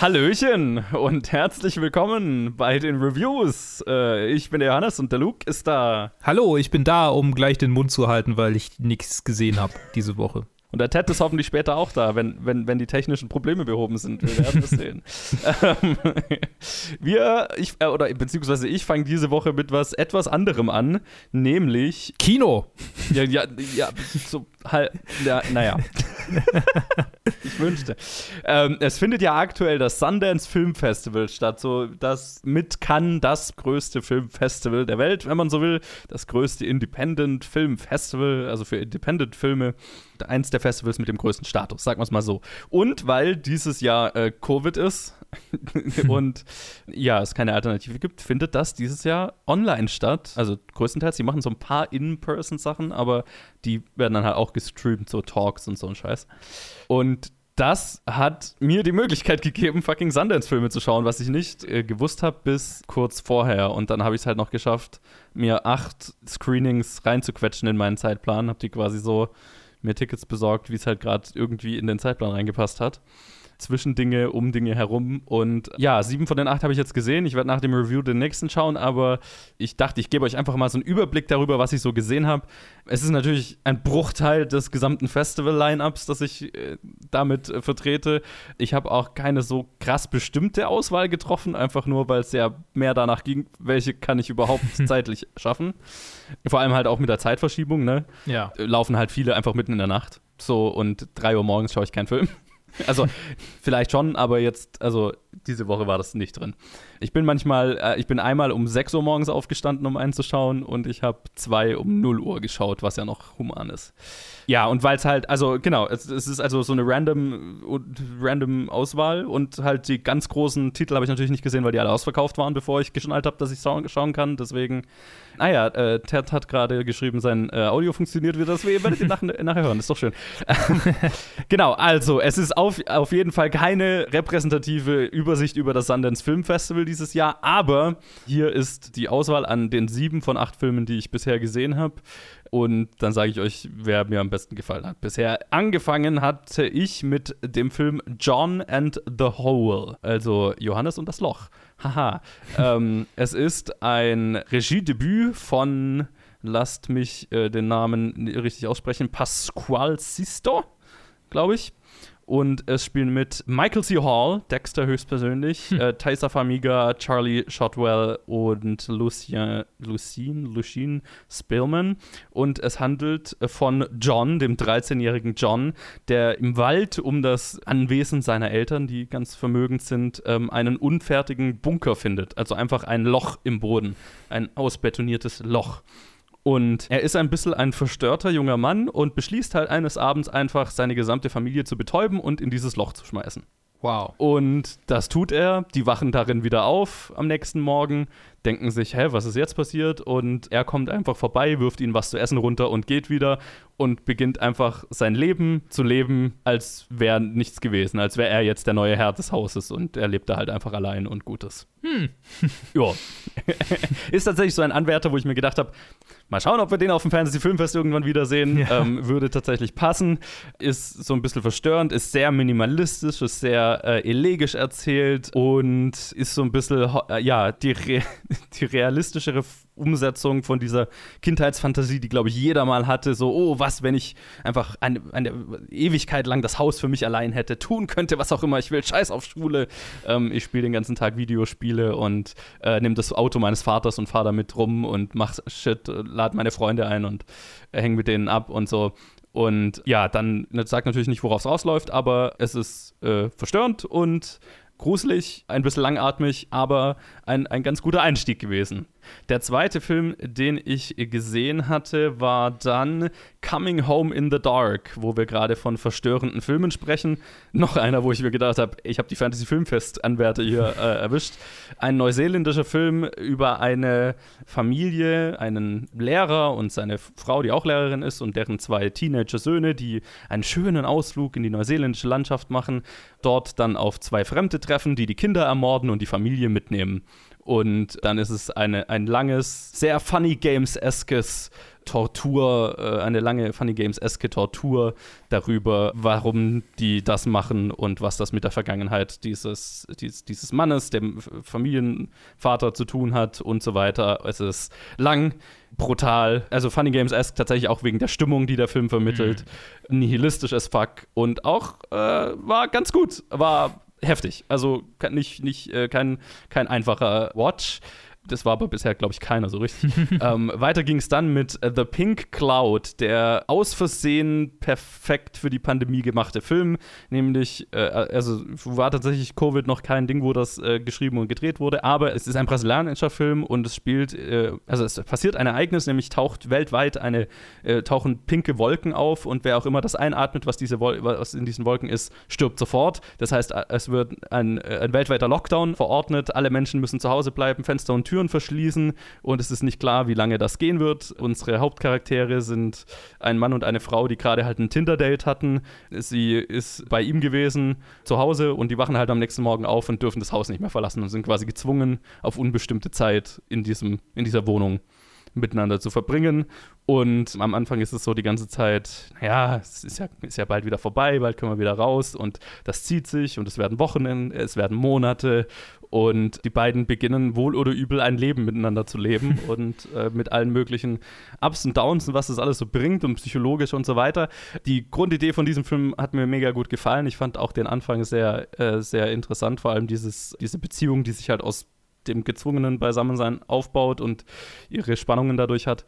Hallöchen und herzlich willkommen bei den Reviews. Äh, ich bin der Johannes und der Luke ist da. Hallo, ich bin da, um gleich den Mund zu halten, weil ich nichts gesehen habe diese Woche. Und der Ted ist hoffentlich später auch da, wenn, wenn, wenn die technischen Probleme behoben sind. Wir werden es sehen. Ähm, wir, ich, äh, oder beziehungsweise ich fange diese Woche mit was etwas anderem an, nämlich Kino. Ja, ja, ja, so halt, ja, naja. ich wünschte. Ähm, es findet ja aktuell das Sundance Film Festival statt, so das mit Cannes das größte Filmfestival der Welt, wenn man so will, das größte Independent Film Festival, also für Independent Filme, eins der Festivals mit dem größten Status, sagen wir es mal so. Und weil dieses Jahr äh, Covid ist und ja, es keine Alternative gibt, findet das dieses Jahr online statt. Also größtenteils, die machen so ein paar In-Person-Sachen, aber die werden dann halt auch gestreamt, so Talks und so ein Scheiß. Und das hat mir die Möglichkeit gegeben, fucking Sundance-Filme zu schauen, was ich nicht äh, gewusst habe bis kurz vorher. Und dann habe ich es halt noch geschafft, mir acht Screenings reinzuquetschen in meinen Zeitplan. Habe die quasi so mir Tickets besorgt, wie es halt gerade irgendwie in den Zeitplan reingepasst hat zwischen Dinge, um Dinge herum. Und ja, sieben von den acht habe ich jetzt gesehen. Ich werde nach dem Review den nächsten schauen, aber ich dachte, ich gebe euch einfach mal so einen Überblick darüber, was ich so gesehen habe. Es ist natürlich ein Bruchteil des gesamten Festival-Line-Ups, das ich äh, damit äh, vertrete. Ich habe auch keine so krass bestimmte Auswahl getroffen, einfach nur, weil es ja mehr danach ging, welche kann ich überhaupt zeitlich schaffen. Vor allem halt auch mit der Zeitverschiebung, ne? Ja. Laufen halt viele einfach mitten in der Nacht. So, und drei Uhr morgens schaue ich keinen Film. Also vielleicht schon, aber jetzt, also diese Woche war das nicht drin. Ich bin manchmal, äh, ich bin einmal um 6 Uhr morgens aufgestanden, um einzuschauen und ich habe zwei um 0 Uhr geschaut, was ja noch human ist. Ja, und weil es halt, also genau, es, es, ist also so eine random, random Auswahl und halt die ganz großen Titel habe ich natürlich nicht gesehen, weil die alle ausverkauft waren, bevor ich geschnallt habe, dass ich schauen kann. Deswegen, ah äh, Ted hat gerade geschrieben, sein äh, Audio funktioniert wieder. Das werdet ihr nach, nachher hören, ist doch schön. genau, also es ist auf, auf jeden Fall keine repräsentative Übersicht über das Sundance Film Festival dieses Jahr, aber hier ist die Auswahl an den sieben von acht Filmen, die ich bisher gesehen habe. Und dann sage ich euch, wer mir am besten gefallen hat. Bisher angefangen hatte ich mit dem Film John and the Hole, also Johannes und das Loch. Haha. ähm, es ist ein Regiedebüt von, lasst mich äh, den Namen richtig aussprechen, Pasquale Sisto, glaube ich. Und es spielen mit Michael C. Hall, Dexter höchstpersönlich, hm. äh, Taisa Famiga, Charlie Shotwell und Lucien, Lucien, Lucien Spillman. Und es handelt von John, dem 13-jährigen John, der im Wald um das Anwesen seiner Eltern, die ganz vermögend sind, ähm, einen unfertigen Bunker findet. Also einfach ein Loch im Boden, ein ausbetoniertes Loch. Und er ist ein bisschen ein verstörter junger Mann und beschließt halt eines Abends einfach, seine gesamte Familie zu betäuben und in dieses Loch zu schmeißen. Wow. Und das tut er. Die wachen darin wieder auf am nächsten Morgen, denken sich, hä, was ist jetzt passiert? Und er kommt einfach vorbei, wirft ihnen was zu essen runter und geht wieder und beginnt einfach sein Leben zu leben, als wäre nichts gewesen, als wäre er jetzt der neue Herr des Hauses und er lebt da halt einfach allein und Gutes. Hm. ja. ist tatsächlich so ein Anwärter, wo ich mir gedacht habe, mal schauen, ob wir den auf dem Fantasy Filmfest irgendwann wiedersehen. Ja. Ähm, würde tatsächlich passen. Ist so ein bisschen verstörend, ist sehr minimalistisch, ist sehr äh, elegisch erzählt und ist so ein bisschen, äh, ja, die, Re die realistischere Umsetzung von dieser Kindheitsfantasie, die, glaube ich, jeder mal hatte. So, oh, was, wenn ich einfach eine, eine, Ewigkeit lang das Haus für mich allein hätte, tun könnte, was auch immer ich will. Scheiß auf Schule. Ähm, ich spiele den ganzen Tag Videospiele und äh, nehme das Auto meines Vaters und fahre damit rum und mach Shit, äh, lade meine Freunde ein und äh, hänge mit denen ab und so. Und ja, dann sagt natürlich nicht, worauf es rausläuft, aber es ist äh, verstörend und gruselig, ein bisschen langatmig, aber ein, ein ganz guter Einstieg gewesen. Der zweite Film, den ich gesehen hatte, war dann Coming Home in the Dark, wo wir gerade von verstörenden Filmen sprechen. Noch einer, wo ich mir gedacht habe, ich habe die Fantasy Filmfest-Anwärter hier äh, erwischt. Ein neuseeländischer Film über eine Familie, einen Lehrer und seine Frau, die auch Lehrerin ist, und deren zwei Teenager-Söhne, die einen schönen Ausflug in die neuseeländische Landschaft machen, dort dann auf zwei Fremde treffen, die die Kinder ermorden und die Familie mitnehmen. Und dann ist es eine, ein langes, sehr Funny Games-eskes Tortur, äh, eine lange Funny Games-eske Tortur darüber, warum die das machen und was das mit der Vergangenheit dieses, dieses, dieses Mannes, dem Familienvater zu tun hat und so weiter. Es ist lang, brutal, also Funny Games-esque tatsächlich auch wegen der Stimmung, die der Film vermittelt, mhm. nihilistisch as fuck und auch äh, war ganz gut, war heftig. Also nicht, nicht äh, kein, kein einfacher Watch. Das war aber bisher, glaube ich, keiner so richtig. ähm, weiter ging es dann mit uh, The Pink Cloud, der aus Versehen perfekt für die Pandemie gemachte Film. Nämlich, äh, also war tatsächlich Covid noch kein Ding, wo das äh, geschrieben und gedreht wurde, aber es ist ein brasilianischer Film und es spielt, äh, also es passiert ein Ereignis, nämlich taucht weltweit eine, äh, tauchen pinke Wolken auf und wer auch immer das einatmet, was, diese was in diesen Wolken ist, stirbt sofort. Das heißt, es wird ein, ein weltweiter Lockdown verordnet, alle Menschen müssen zu Hause bleiben, Fenster und Türen verschließen und es ist nicht klar, wie lange das gehen wird. Unsere Hauptcharaktere sind ein Mann und eine Frau, die gerade halt ein Tinder-Date hatten. Sie ist bei ihm gewesen zu Hause und die wachen halt am nächsten Morgen auf und dürfen das Haus nicht mehr verlassen und sind quasi gezwungen, auf unbestimmte Zeit in, diesem, in dieser Wohnung miteinander zu verbringen. Und am Anfang ist es so die ganze Zeit, ja, es ist ja, ist ja bald wieder vorbei, bald können wir wieder raus und das zieht sich und es werden Wochen, es werden Monate und die beiden beginnen wohl oder übel ein Leben miteinander zu leben und äh, mit allen möglichen Ups und Downs und was das alles so bringt und psychologisch und so weiter. Die Grundidee von diesem Film hat mir mega gut gefallen. Ich fand auch den Anfang sehr, äh, sehr interessant, vor allem dieses, diese Beziehung, die sich halt aus dem gezwungenen Beisammensein aufbaut und ihre Spannungen dadurch hat.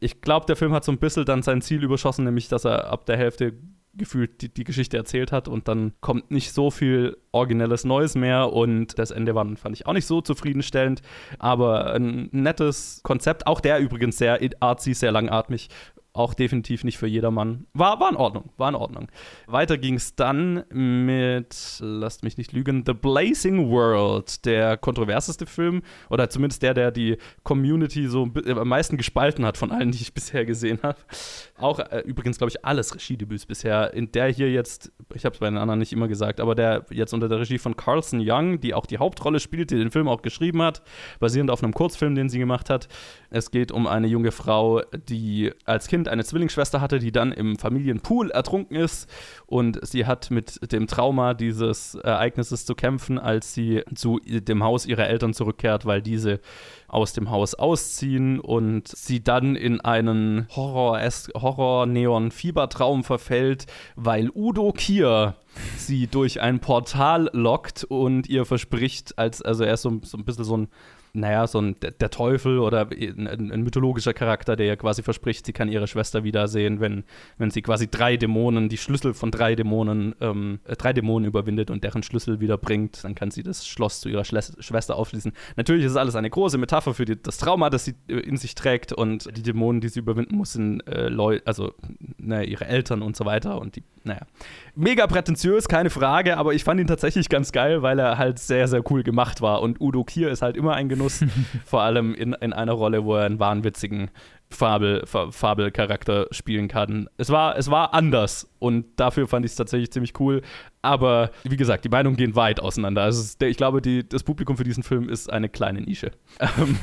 Ich glaube, der Film hat so ein bisschen dann sein Ziel überschossen, nämlich dass er ab der Hälfte gefühlt die, die Geschichte erzählt hat und dann kommt nicht so viel originelles Neues mehr und das Ende war, fand ich auch nicht so zufriedenstellend, aber ein nettes Konzept, auch der übrigens sehr artsy, sehr langatmig, auch definitiv nicht für jedermann. War, war in Ordnung, war in Ordnung. Weiter ging es dann mit, lasst mich nicht lügen, The Blazing World, der kontroverseste Film oder zumindest der, der die Community so am meisten gespalten hat von allen, die ich bisher gesehen habe. Auch äh, übrigens, glaube ich, alles Regiedebüts bisher. In der hier jetzt, ich habe es bei den anderen nicht immer gesagt, aber der jetzt unter der Regie von Carlson Young, die auch die Hauptrolle spielt, die den Film auch geschrieben hat, basierend auf einem Kurzfilm, den sie gemacht hat. Es geht um eine junge Frau, die als Kind eine Zwillingsschwester hatte, die dann im Familienpool ertrunken ist. Und sie hat mit dem Trauma dieses Ereignisses zu kämpfen, als sie zu dem Haus ihrer Eltern zurückkehrt, weil diese aus dem Haus ausziehen und sie dann in einen Horror-Neon-Fiebertraum verfällt, weil Udo Kier sie durch ein Portal lockt und ihr verspricht, als, also er ist so, so ein bisschen so ein naja, so ein der Teufel oder ein, ein, mythologischer Charakter, der ja quasi verspricht, sie kann ihre Schwester wiedersehen, wenn, wenn sie quasi drei Dämonen, die Schlüssel von drei Dämonen, ähm, äh, drei Dämonen überwindet und deren Schlüssel wiederbringt, dann kann sie das Schloss zu ihrer Schle Schwester aufschließen. Natürlich ist es alles eine große Metapher für die, das Trauma, das sie äh, in sich trägt und die Dämonen, die sie überwinden muss, sind äh, Leute, also naja, ihre Eltern und so weiter und die, naja. Mega prätentiös, keine Frage, aber ich fand ihn tatsächlich ganz geil, weil er halt sehr, sehr cool gemacht war und Udo Kier ist halt immer ein Genuss vor allem in, in einer Rolle, wo er einen wahnwitzigen Fabel, Fabelcharakter spielen kann. Es war, es war anders und dafür fand ich es tatsächlich ziemlich cool. Aber wie gesagt, die Meinungen gehen weit auseinander. Also ich glaube, die, das Publikum für diesen Film ist eine kleine Nische. Ähm,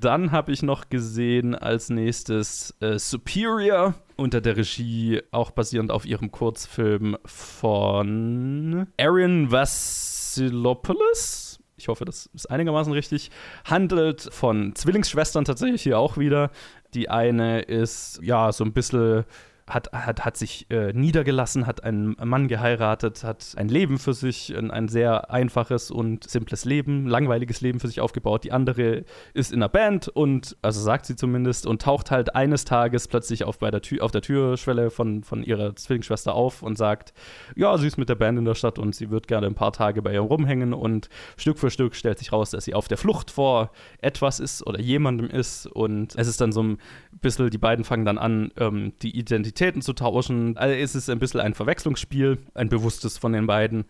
dann habe ich noch gesehen als nächstes äh, Superior unter der Regie, auch basierend auf ihrem Kurzfilm von Aaron Vassilopoulos ich hoffe, das ist einigermaßen richtig, handelt von Zwillingsschwestern tatsächlich hier auch wieder. Die eine ist ja so ein bisschen hat, hat, hat sich äh, niedergelassen, hat einen Mann geheiratet, hat ein Leben für sich, ein, ein, sehr einfaches und simples Leben, langweiliges Leben für sich aufgebaut. Die andere ist in einer Band und, also sagt sie zumindest, und taucht halt eines Tages plötzlich auf, bei der, Tür, auf der Türschwelle von, von ihrer Zwillingsschwester auf und sagt, ja, sie ist mit der Band in der Stadt und sie wird gerne ein paar Tage bei ihr rumhängen und Stück für Stück stellt sich raus, dass sie auf der Flucht vor etwas ist oder jemandem ist und es ist dann so ein bisschen, die beiden fangen dann an, ähm, die Identität Identitäten zu tauschen. Also es ist ein bisschen ein Verwechslungsspiel, ein bewusstes von den beiden.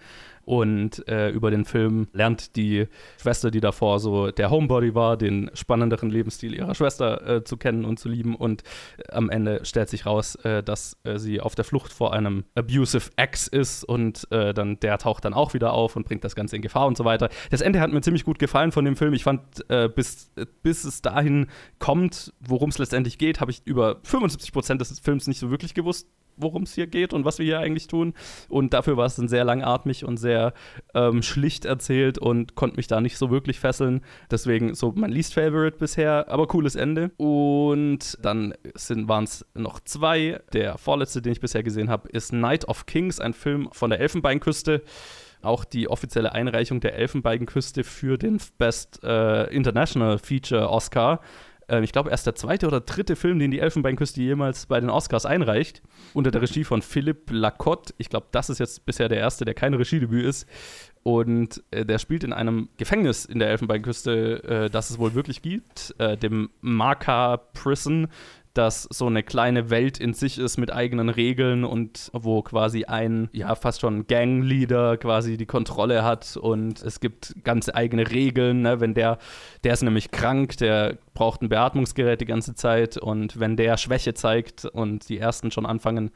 Und äh, über den Film lernt die Schwester, die davor so der Homebody war, den spannenderen Lebensstil ihrer Schwester äh, zu kennen und zu lieben. Und äh, am Ende stellt sich raus, äh, dass äh, sie auf der Flucht vor einem abusive Ex ist und äh, dann der taucht dann auch wieder auf und bringt das Ganze in Gefahr und so weiter. Das Ende hat mir ziemlich gut gefallen von dem Film. Ich fand, bis, bis es dahin kommt, worum es letztendlich geht, habe ich über 75 Prozent des Films nicht so wirklich gewusst, worum es hier geht und was wir hier eigentlich tun. Und dafür war es dann sehr langatmig und sehr ähm, schlicht erzählt und konnte mich da nicht so wirklich fesseln. Deswegen so mein least favorite bisher, aber cooles Ende. Und dann waren es noch zwei. Der vorletzte, den ich bisher gesehen habe, ist Night of Kings, ein Film von der Elfenbeinküste auch die offizielle Einreichung der Elfenbeinküste für den Best äh, International Feature Oscar ähm, ich glaube, erst der zweite oder dritte Film, den die Elfenbeinküste jemals bei den Oscars einreicht, unter der Regie von Philippe Lacotte. Ich glaube, das ist jetzt bisher der erste, der kein Regiedebüt ist. Und äh, der spielt in einem Gefängnis in der Elfenbeinküste, äh, das es wohl wirklich gibt, äh, dem Marka Prison das so eine kleine Welt in sich ist mit eigenen Regeln und wo quasi ein, ja, fast schon Gangleader quasi die Kontrolle hat und es gibt ganz eigene Regeln, ne? wenn der, der ist nämlich krank, der braucht ein Beatmungsgerät die ganze Zeit und wenn der Schwäche zeigt und die ersten schon anfangen,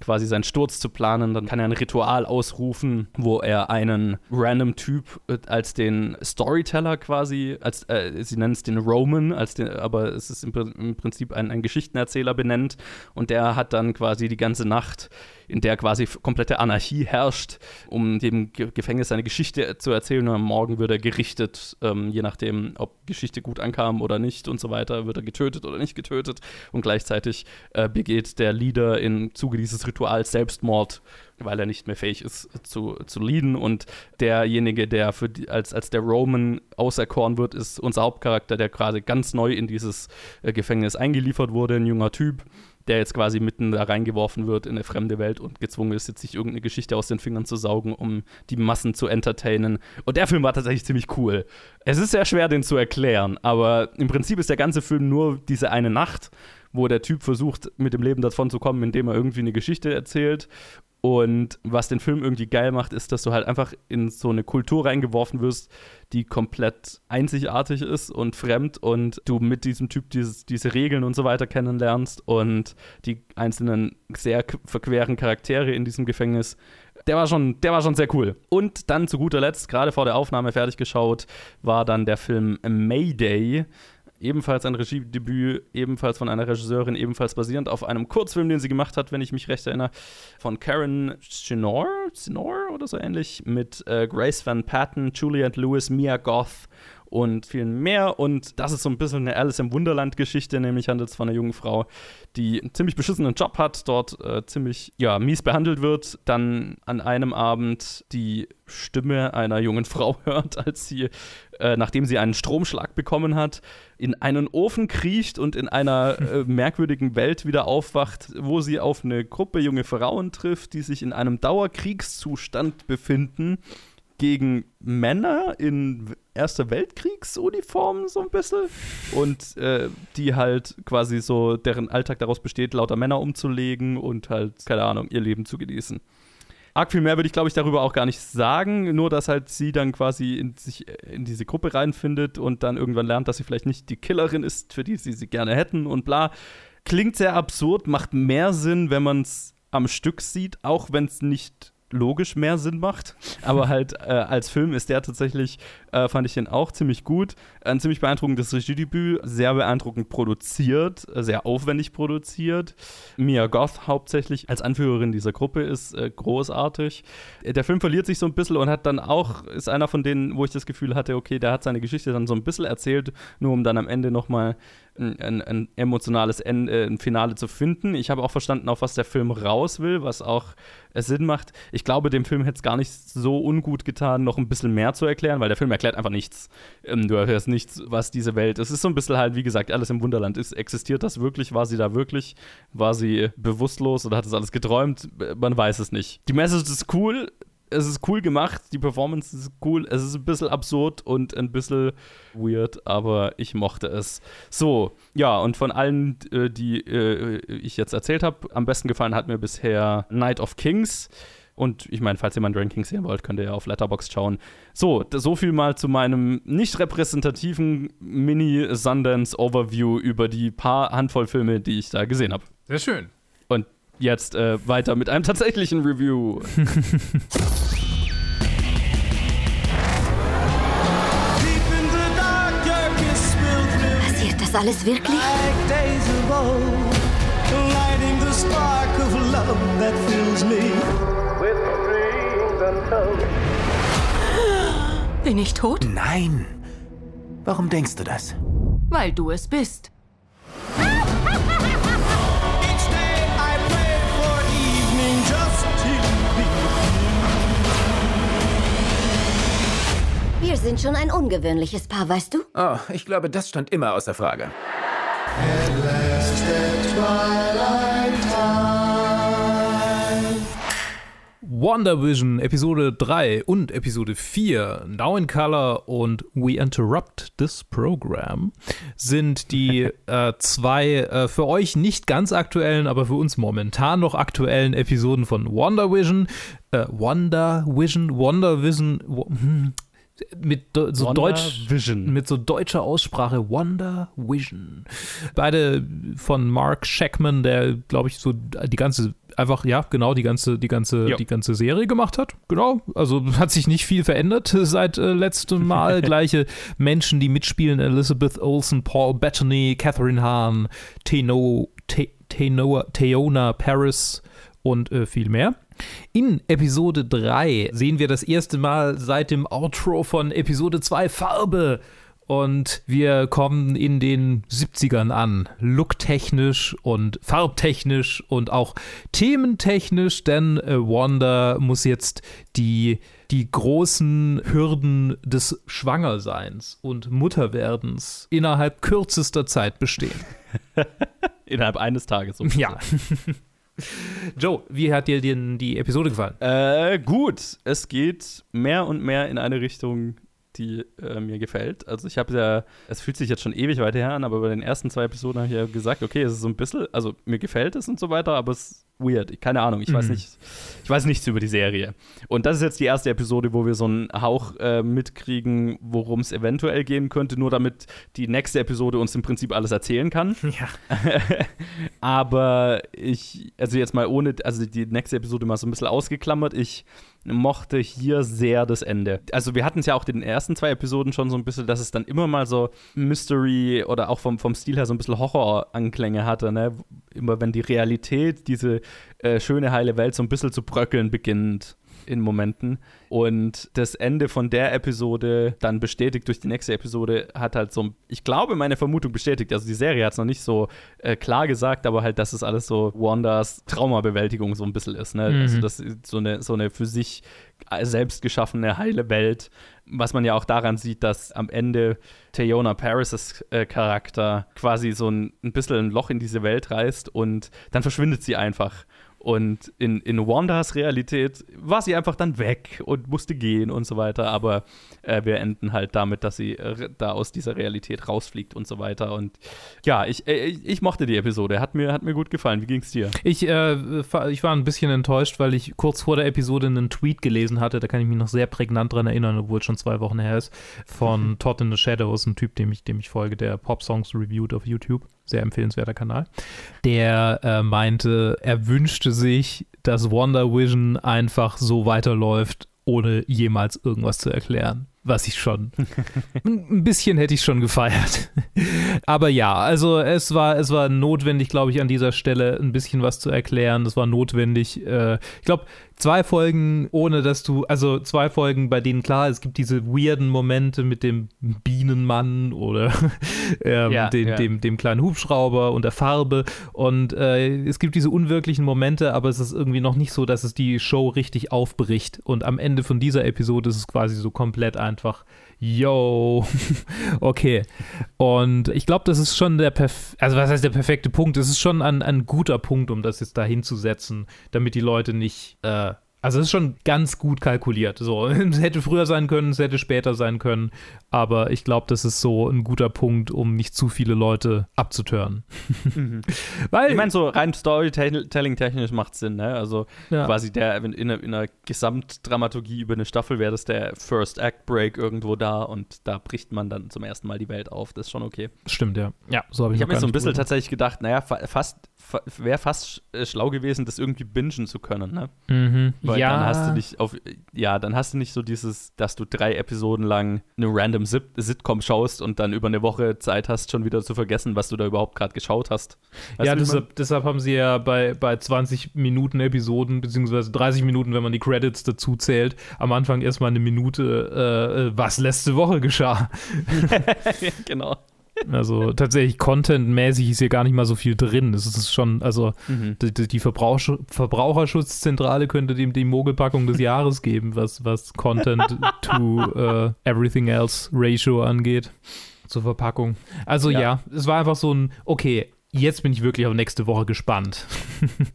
quasi seinen Sturz zu planen. Dann kann er ein Ritual ausrufen, wo er einen random Typ äh, als den Storyteller quasi, als äh, sie nennen es den Roman, als den, aber es ist im, im Prinzip ein, ein Geschichtenerzähler benennt und der hat dann quasi die ganze Nacht in der quasi komplette Anarchie herrscht, um dem Gefängnis seine Geschichte zu erzählen. Und am Morgen wird er gerichtet, ähm, je nachdem, ob Geschichte gut ankam oder nicht und so weiter, wird er getötet oder nicht getötet. Und gleichzeitig äh, begeht der Leader im Zuge dieses Rituals Selbstmord weil er nicht mehr fähig ist zu, zu leaden. Und derjenige, der für die, als, als der Roman auserkoren wird, ist unser Hauptcharakter, der gerade ganz neu in dieses äh, Gefängnis eingeliefert wurde, ein junger Typ der jetzt quasi mitten da reingeworfen wird in eine fremde Welt und gezwungen ist, jetzt sich irgendeine Geschichte aus den Fingern zu saugen, um die Massen zu entertainen. Und der Film war tatsächlich ziemlich cool. Es ist sehr schwer, den zu erklären, aber im Prinzip ist der ganze Film nur diese eine Nacht, wo der Typ versucht, mit dem Leben davon zu kommen, indem er irgendwie eine Geschichte erzählt und was den Film irgendwie geil macht, ist, dass du halt einfach in so eine Kultur reingeworfen wirst, die komplett einzigartig ist und fremd und du mit diesem Typ dieses, diese Regeln und so weiter kennenlernst und die einzelnen sehr verqueren Charaktere in diesem Gefängnis. Der war schon, der war schon sehr cool. Und dann zu guter Letzt, gerade vor der Aufnahme fertig geschaut, war dann der Film Mayday ebenfalls ein Regiedebüt, ebenfalls von einer Regisseurin, ebenfalls basierend auf einem Kurzfilm, den sie gemacht hat, wenn ich mich recht erinnere, von Karen Chinor, Chinor oder so ähnlich, mit äh, Grace Van Patten, Juliette Lewis, Mia Goth und vielen mehr. Und das ist so ein bisschen eine Alice im Wunderland-Geschichte, nämlich handelt es von einer jungen Frau, die einen ziemlich beschissenen Job hat, dort äh, ziemlich ja, mies behandelt wird, dann an einem Abend die Stimme einer jungen Frau hört, als sie, äh, nachdem sie einen Stromschlag bekommen hat, in einen Ofen kriecht und in einer äh, merkwürdigen Welt wieder aufwacht, wo sie auf eine Gruppe junge Frauen trifft, die sich in einem Dauerkriegszustand befinden gegen Männer in Erster Weltkriegsuniformen so ein bisschen und äh, die halt quasi so deren Alltag daraus besteht, lauter Männer umzulegen und halt keine Ahnung ihr Leben zu genießen. Arg viel mehr würde ich glaube ich darüber auch gar nicht sagen, nur dass halt sie dann quasi in sich in diese Gruppe reinfindet und dann irgendwann lernt, dass sie vielleicht nicht die Killerin ist, für die sie sie gerne hätten und bla. Klingt sehr absurd, macht mehr Sinn, wenn man es am Stück sieht, auch wenn es nicht logisch mehr Sinn macht. Aber halt äh, als Film ist der tatsächlich, äh, fand ich den auch ziemlich gut. Ein ziemlich beeindruckendes Regiedebüt, sehr beeindruckend produziert, sehr aufwendig produziert. Mia Goth hauptsächlich als Anführerin dieser Gruppe ist äh, großartig. Der Film verliert sich so ein bisschen und hat dann auch, ist einer von denen, wo ich das Gefühl hatte, okay, der hat seine Geschichte dann so ein bisschen erzählt, nur um dann am Ende nochmal ein, ein, emotionales Ende, äh, ein Finale zu finden. Ich habe auch verstanden, auf was der Film raus will, was auch äh, Sinn macht. Ich glaube, dem Film hätte es gar nicht so ungut getan, noch ein bisschen mehr zu erklären, weil der Film erklärt einfach nichts. Ähm, du erfährst nichts, was diese Welt ist. Es ist so ein bisschen halt, wie gesagt, alles im Wunderland ist. Existiert das wirklich? War sie da wirklich? War sie bewusstlos oder hat das alles geträumt? Man weiß es nicht. Die Message ist cool es ist cool gemacht, die Performance ist cool, es ist ein bisschen absurd und ein bisschen weird, aber ich mochte es. So, ja, und von allen, äh, die äh, ich jetzt erzählt habe, am besten gefallen hat mir bisher Night of Kings. Und ich meine, falls ihr mein Ranking sehen wollt, könnt ihr ja auf Letterboxd schauen. So, so viel mal zu meinem nicht repräsentativen Mini-Sundance-Overview über die paar Handvoll Filme, die ich da gesehen habe. Sehr schön. Jetzt äh, weiter mit einem tatsächlichen Review. Passiert das alles wirklich? Bin ich tot? Nein. Warum denkst du das? Weil du es bist. Wir sind schon ein ungewöhnliches Paar, weißt du? Oh, ich glaube, das stand immer außer Frage. WandaVision Episode 3 und Episode 4, Now in Color und We Interrupt This Program, sind die äh, zwei äh, für euch nicht ganz aktuellen, aber für uns momentan noch aktuellen Episoden von WandaVision. Äh, WandaVision, WandaVision, wo, hm, mit so deutsch Vision. mit so deutscher Aussprache Wonder Vision. Beide von Mark Shackman, der glaube ich so die ganze einfach ja, genau die ganze die ganze Ja. die ganze Serie gemacht hat. Genau, also hat sich nicht viel verändert seit äh, letztem Mal. Gleiche Menschen, die mitspielen: Elizabeth Olsen, Paul Bettany, Catherine Hahn, Teno, Te, Tenoa, Theona Paris und äh, viel mehr. In Episode 3 sehen wir das erste Mal seit dem Outro von Episode 2 Farbe. Und wir kommen in den 70ern an. Looktechnisch und farbtechnisch und auch thementechnisch, denn äh, Wanda muss jetzt die, die großen Hürden des Schwangerseins und Mutterwerdens innerhalb kürzester Zeit bestehen. Innerhalb eines Tages. Ja. Joe, wie hat dir denn die Episode gefallen? Äh, gut, es geht mehr und mehr in eine Richtung, die äh, mir gefällt. Also ich habe ja, es fühlt sich jetzt schon ewig weiter her an, aber bei den ersten zwei Episoden habe ich ja gesagt, okay, es ist so ein bisschen, also mir gefällt es und so weiter, aber es ist weird. Keine Ahnung, ich weiß Mhm. nicht, ich weiß nichts über die Serie. Und das ist jetzt die erste Episode, wo wir so einen Hauch äh, mitkriegen, worum es eventuell gehen könnte, nur damit die nächste Episode uns im Prinzip alles erzählen kann. Ja. Aber ich, also jetzt mal ohne, also die nächste Episode mal so ein bisschen ausgeklammert, ich mochte hier sehr das Ende. Also wir hatten es ja auch in den ersten zwei Episoden schon so ein bisschen, dass es dann immer mal so Mystery oder auch vom, vom Stil her so ein bisschen Horror-Anklänge hatte, ne? Immer wenn die Realität, diese äh, schöne heile Welt so ein bisschen zu bröckeln beginnt in Momenten. Und das Ende von der Episode, dann bestätigt durch die nächste Episode, hat halt so, ich glaube, meine Vermutung bestätigt. Also die Serie hat es noch nicht so äh, klar gesagt, aber halt, dass es alles so Wandas Traumabewältigung so ein bisschen ist. Ne? Mhm. Also das ist so eine, so eine für sich selbst geschaffene heile Welt. Was man ja auch daran sieht, dass am Ende Theona Paris' äh, Charakter quasi so ein, ein bisschen ein Loch in diese Welt reißt und dann verschwindet sie einfach. Und in, in Wandas Realität war sie einfach dann weg und musste gehen und so weiter. Aber äh, wir enden halt damit, dass sie äh, da aus dieser Realität rausfliegt und so weiter. Und ja, ich, äh, ich, mochte die Episode. Hat mir, hat mir gut gefallen. Wie ging's dir? Ich, äh, ich war ein bisschen enttäuscht, weil ich kurz vor der Episode einen Tweet gelesen hatte, da kann ich mich noch sehr prägnant dran erinnern, obwohl es schon zwei Wochen her ist, von Todd in the Shadows, ein Typ, dem ich, dem ich folge, der Pop-Songs reviewt auf YouTube. Sehr empfehlenswerter Kanal. Der äh, meinte, er wünschte sich, dass Wonder Vision einfach so weiterläuft, ohne jemals irgendwas zu erklären. Was ich schon. ein bisschen hätte ich schon gefeiert. Aber ja, also es war, es war notwendig, glaube ich, an dieser Stelle ein bisschen was zu erklären. Das war notwendig. Äh, ich glaube, zwei Folgen, ohne dass du, also zwei Folgen, bei denen klar, es gibt diese weirden Momente mit dem Bienenmann oder ähm, Ja, den, ja. Dem, dem kleinen Hubschrauber und der Farbe. Und äh, es gibt diese unwirklichen Momente, aber es ist irgendwie noch nicht so, dass es die Show richtig aufbricht. Und am Ende von dieser Episode ist es quasi so komplett einfach, yo, okay. Und ich glaube, das ist schon der, perf also was heißt der perfekte Punkt? Es ist schon ein, ein guter Punkt, um das jetzt da hinzusetzen, damit die Leute nicht äh, Also es ist schon ganz gut kalkuliert. So, es hätte früher sein können, es hätte später sein können, aber ich glaube, das ist so ein guter Punkt, um nicht zu viele Leute abzutören. Weil Ich meine, so rein Storytelling-technisch macht Sinn, ne? Also Ja. quasi der in, in, einer, in einer Gesamtdramaturgie über eine Staffel wäre das der First Act Break irgendwo da und da bricht man dann zum ersten Mal die Welt auf. Das ist schon okay. stimmt ja. Ja, so habe ich, Ich habe mir so ein bisschen tatsächlich gedacht, naja, fa fast fa wäre fast äh, schlau gewesen, das irgendwie bingen zu können, ne? Mhm. Weil ja, dann hast du nicht auf, ja, dann hast du nicht so dieses, dass du drei Episoden lang eine random Sit Sitcom schaust und dann über eine Woche Zeit hast, schon wieder zu vergessen, was du da überhaupt gerade geschaut hast. Weißt ja, deshalb, deshalb haben sie ja bei, bei 20 Minuten Episoden, beziehungsweise 30 Minuten, wenn man die Credits dazu zählt, am Anfang erstmal eine Minute, äh, was letzte Woche geschah. genau. Also tatsächlich contentmäßig ist hier gar nicht mal so viel drin. Es ist schon, also Mhm. die, die Verbrauch Verbraucherschutzzentrale könnte dem die Mogelpackung des Jahres geben, was, was Content to äh, Everything Else Ratio angeht. Zur Verpackung. Also ja. Ja. es war einfach so ein, okay, jetzt bin ich wirklich auf nächste Woche gespannt.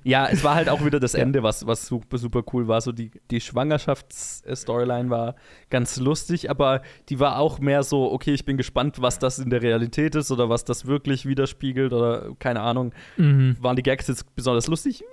Ja, es war halt auch wieder das Ende, was, was super, super cool war. So die, die Schwangerschafts-Storyline war ganz lustig, aber die war auch mehr so, okay, ich bin gespannt, was das in der Realität ist oder was das wirklich widerspiegelt oder keine Ahnung. Mhm. Waren die Gags jetzt besonders lustig? Nee,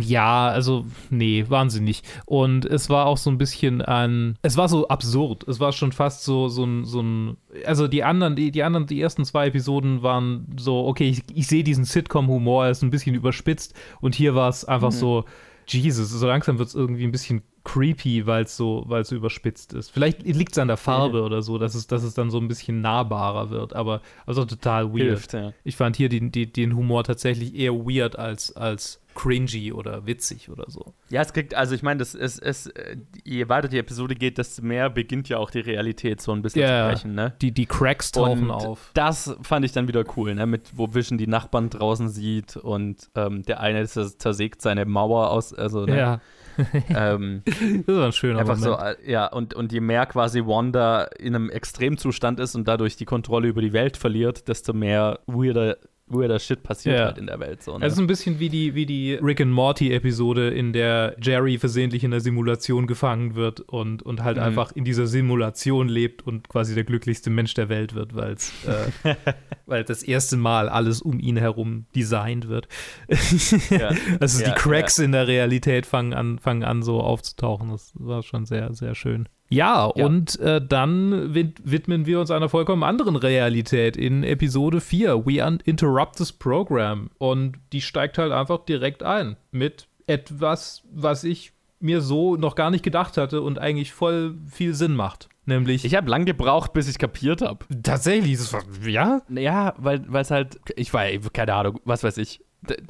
ja, also, nee, wahnsinnig. Und es war auch so ein bisschen ein, es war so absurd. Es war schon fast so, so ein, so ein, also die anderen, die, die anderen, die ersten zwei Episoden waren so, okay, ich, ich sehe diesen Sitcom-Humor, er ist ein bisschen überspitzt. Und hier war es einfach so, Jesus, so langsam wird es irgendwie ein bisschen creepy, weil es so, weil es so überspitzt ist. Vielleicht liegt es an der Farbe oder so, dass es, dass es dann so ein bisschen nahbarer wird, aber also total weird. Hilft, ja. Ich fand hier den, den, den Humor tatsächlich eher weird als, als cringy oder witzig oder so. Ja, es kriegt, also ich meine, das ist, äh, je weiter die Episode geht, desto mehr beginnt ja auch die Realität so ein bisschen Ja, zu brechen, ne? Die, die Cracks tauchen Und auf. Das fand ich dann wieder cool, ne? Mit wo Vision die Nachbarn draußen sieht und ähm, der eine zers- zersägt seine Mauer aus, also ne? Ja, ähm, das war ein schöner einfach so, Moment. äh, ja, und, und je mehr quasi Wanda in einem Extremzustand ist und dadurch die Kontrolle über die Welt verliert, desto mehr weirder, weirder Shit passiert Ja. halt in der Welt. So, ne? Es ist ein bisschen wie die, wie die Rick and Morty-Episode, in der Jerry versehentlich in der Simulation gefangen wird und, und halt Mhm. einfach in dieser Simulation lebt und quasi der glücklichste Mensch der Welt wird, äh, weil das erste Mal alles um ihn herum designt wird. Ja. Also Ja, die Cracks in der Realität fangen an, fangen an so aufzutauchen. Das war schon sehr, sehr schön. Ja, Ja. und äh, dann wid widmen wir uns einer vollkommen anderen Realität in Episode 4. We interrupt this program. Und die steigt halt einfach direkt ein mit etwas, was ich mir so noch gar nicht gedacht hatte und eigentlich voll viel Sinn macht. Nämlich ich habe lang gebraucht, bis ich kapiert habe. tatsächlich, das war, ja, Ja, weil es halt, ich war, keine Ahnung, was weiß ich.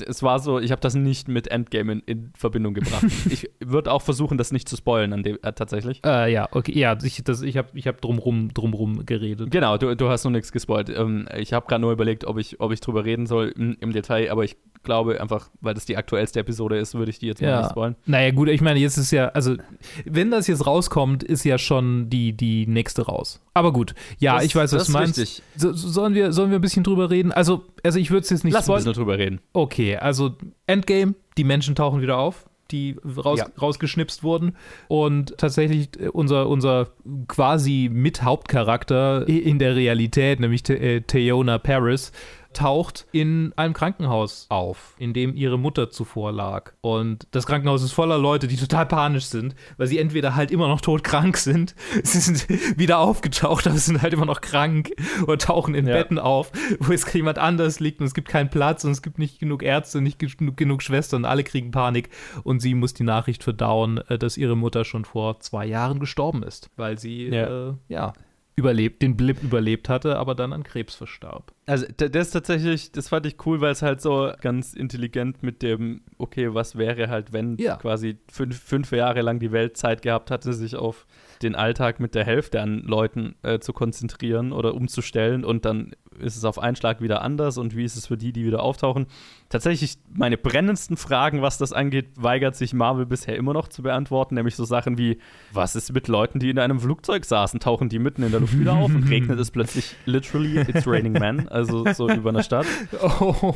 Es war so, ich habe das nicht mit Endgame in, in Verbindung gebracht. ich würde auch versuchen, das nicht zu spoilen an dem, äh, tatsächlich. äh, ja, okay, ja, ich, das, ich habe ich hab drumrum, drumrum geredet. Genau, du, du hast noch nichts gespoilt. Ähm, ich habe gerade nur überlegt, ob ich, ob ich drüber reden soll im, im Detail, aber ich glaube einfach, weil das die aktuellste Episode ist, würde ich die jetzt mal nicht spoilen. Naja, gut, ich meine, jetzt ist ja, also, wenn das jetzt rauskommt, ist ja schon die, die nächste raus. Aber gut, ja, Das- ich weiß, was das du ist meinst. richtig. So, so- sollen, wir, sollen wir ein bisschen drüber reden? Also, also ich würde es jetzt nicht Lass uns ein spoilern. bisschen drüber reden. Okay, also Endgame, die Menschen tauchen wieder auf, die raus, Ja. rausgeschnipst wurden. Und tatsächlich äh, unser, unser quasi Mithauptcharakter in der Realität, nämlich Te äh, Theona Paris, taucht in einem Krankenhaus auf, in dem ihre Mutter zuvor lag. Und das Krankenhaus ist voller Leute, die total panisch sind, weil sie entweder halt immer noch todkrank sind, sie sind wieder aufgetaucht, aber sind halt immer noch krank und tauchen in Ja. Betten auf, wo jetzt jemand anders liegt und es gibt keinen Platz und es gibt nicht genug Ärzte, nicht genug, genug Schwestern, alle kriegen Panik und sie muss die Nachricht verdauen, äh, dass ihre Mutter schon vor zwei Jahren gestorben ist, weil sie Ja. äh, ja überlebt, den Blip überlebt hatte, aber dann an Krebs verstarb. Also, das ist tatsächlich, das fand ich cool, weil es halt so ganz intelligent mit dem, okay, was wäre halt, wenn Ja. quasi fünf, fünf Jahre lang die Welt Zeit gehabt hatte, sich auf den Alltag mit der Hälfte an Leuten äh, zu konzentrieren oder umzustellen und dann ist es auf einen Schlag wieder anders und wie ist es für die, die wieder auftauchen. Tatsächlich, meine brennendsten Fragen, was das angeht, weigert sich Marvel bisher immer noch zu beantworten, nämlich so Sachen wie, was ist mit Leuten, die in einem Flugzeug saßen, tauchen die mitten in der Luft wieder auf und regnet es plötzlich literally, it's raining men, also so über einer Stadt. Oh,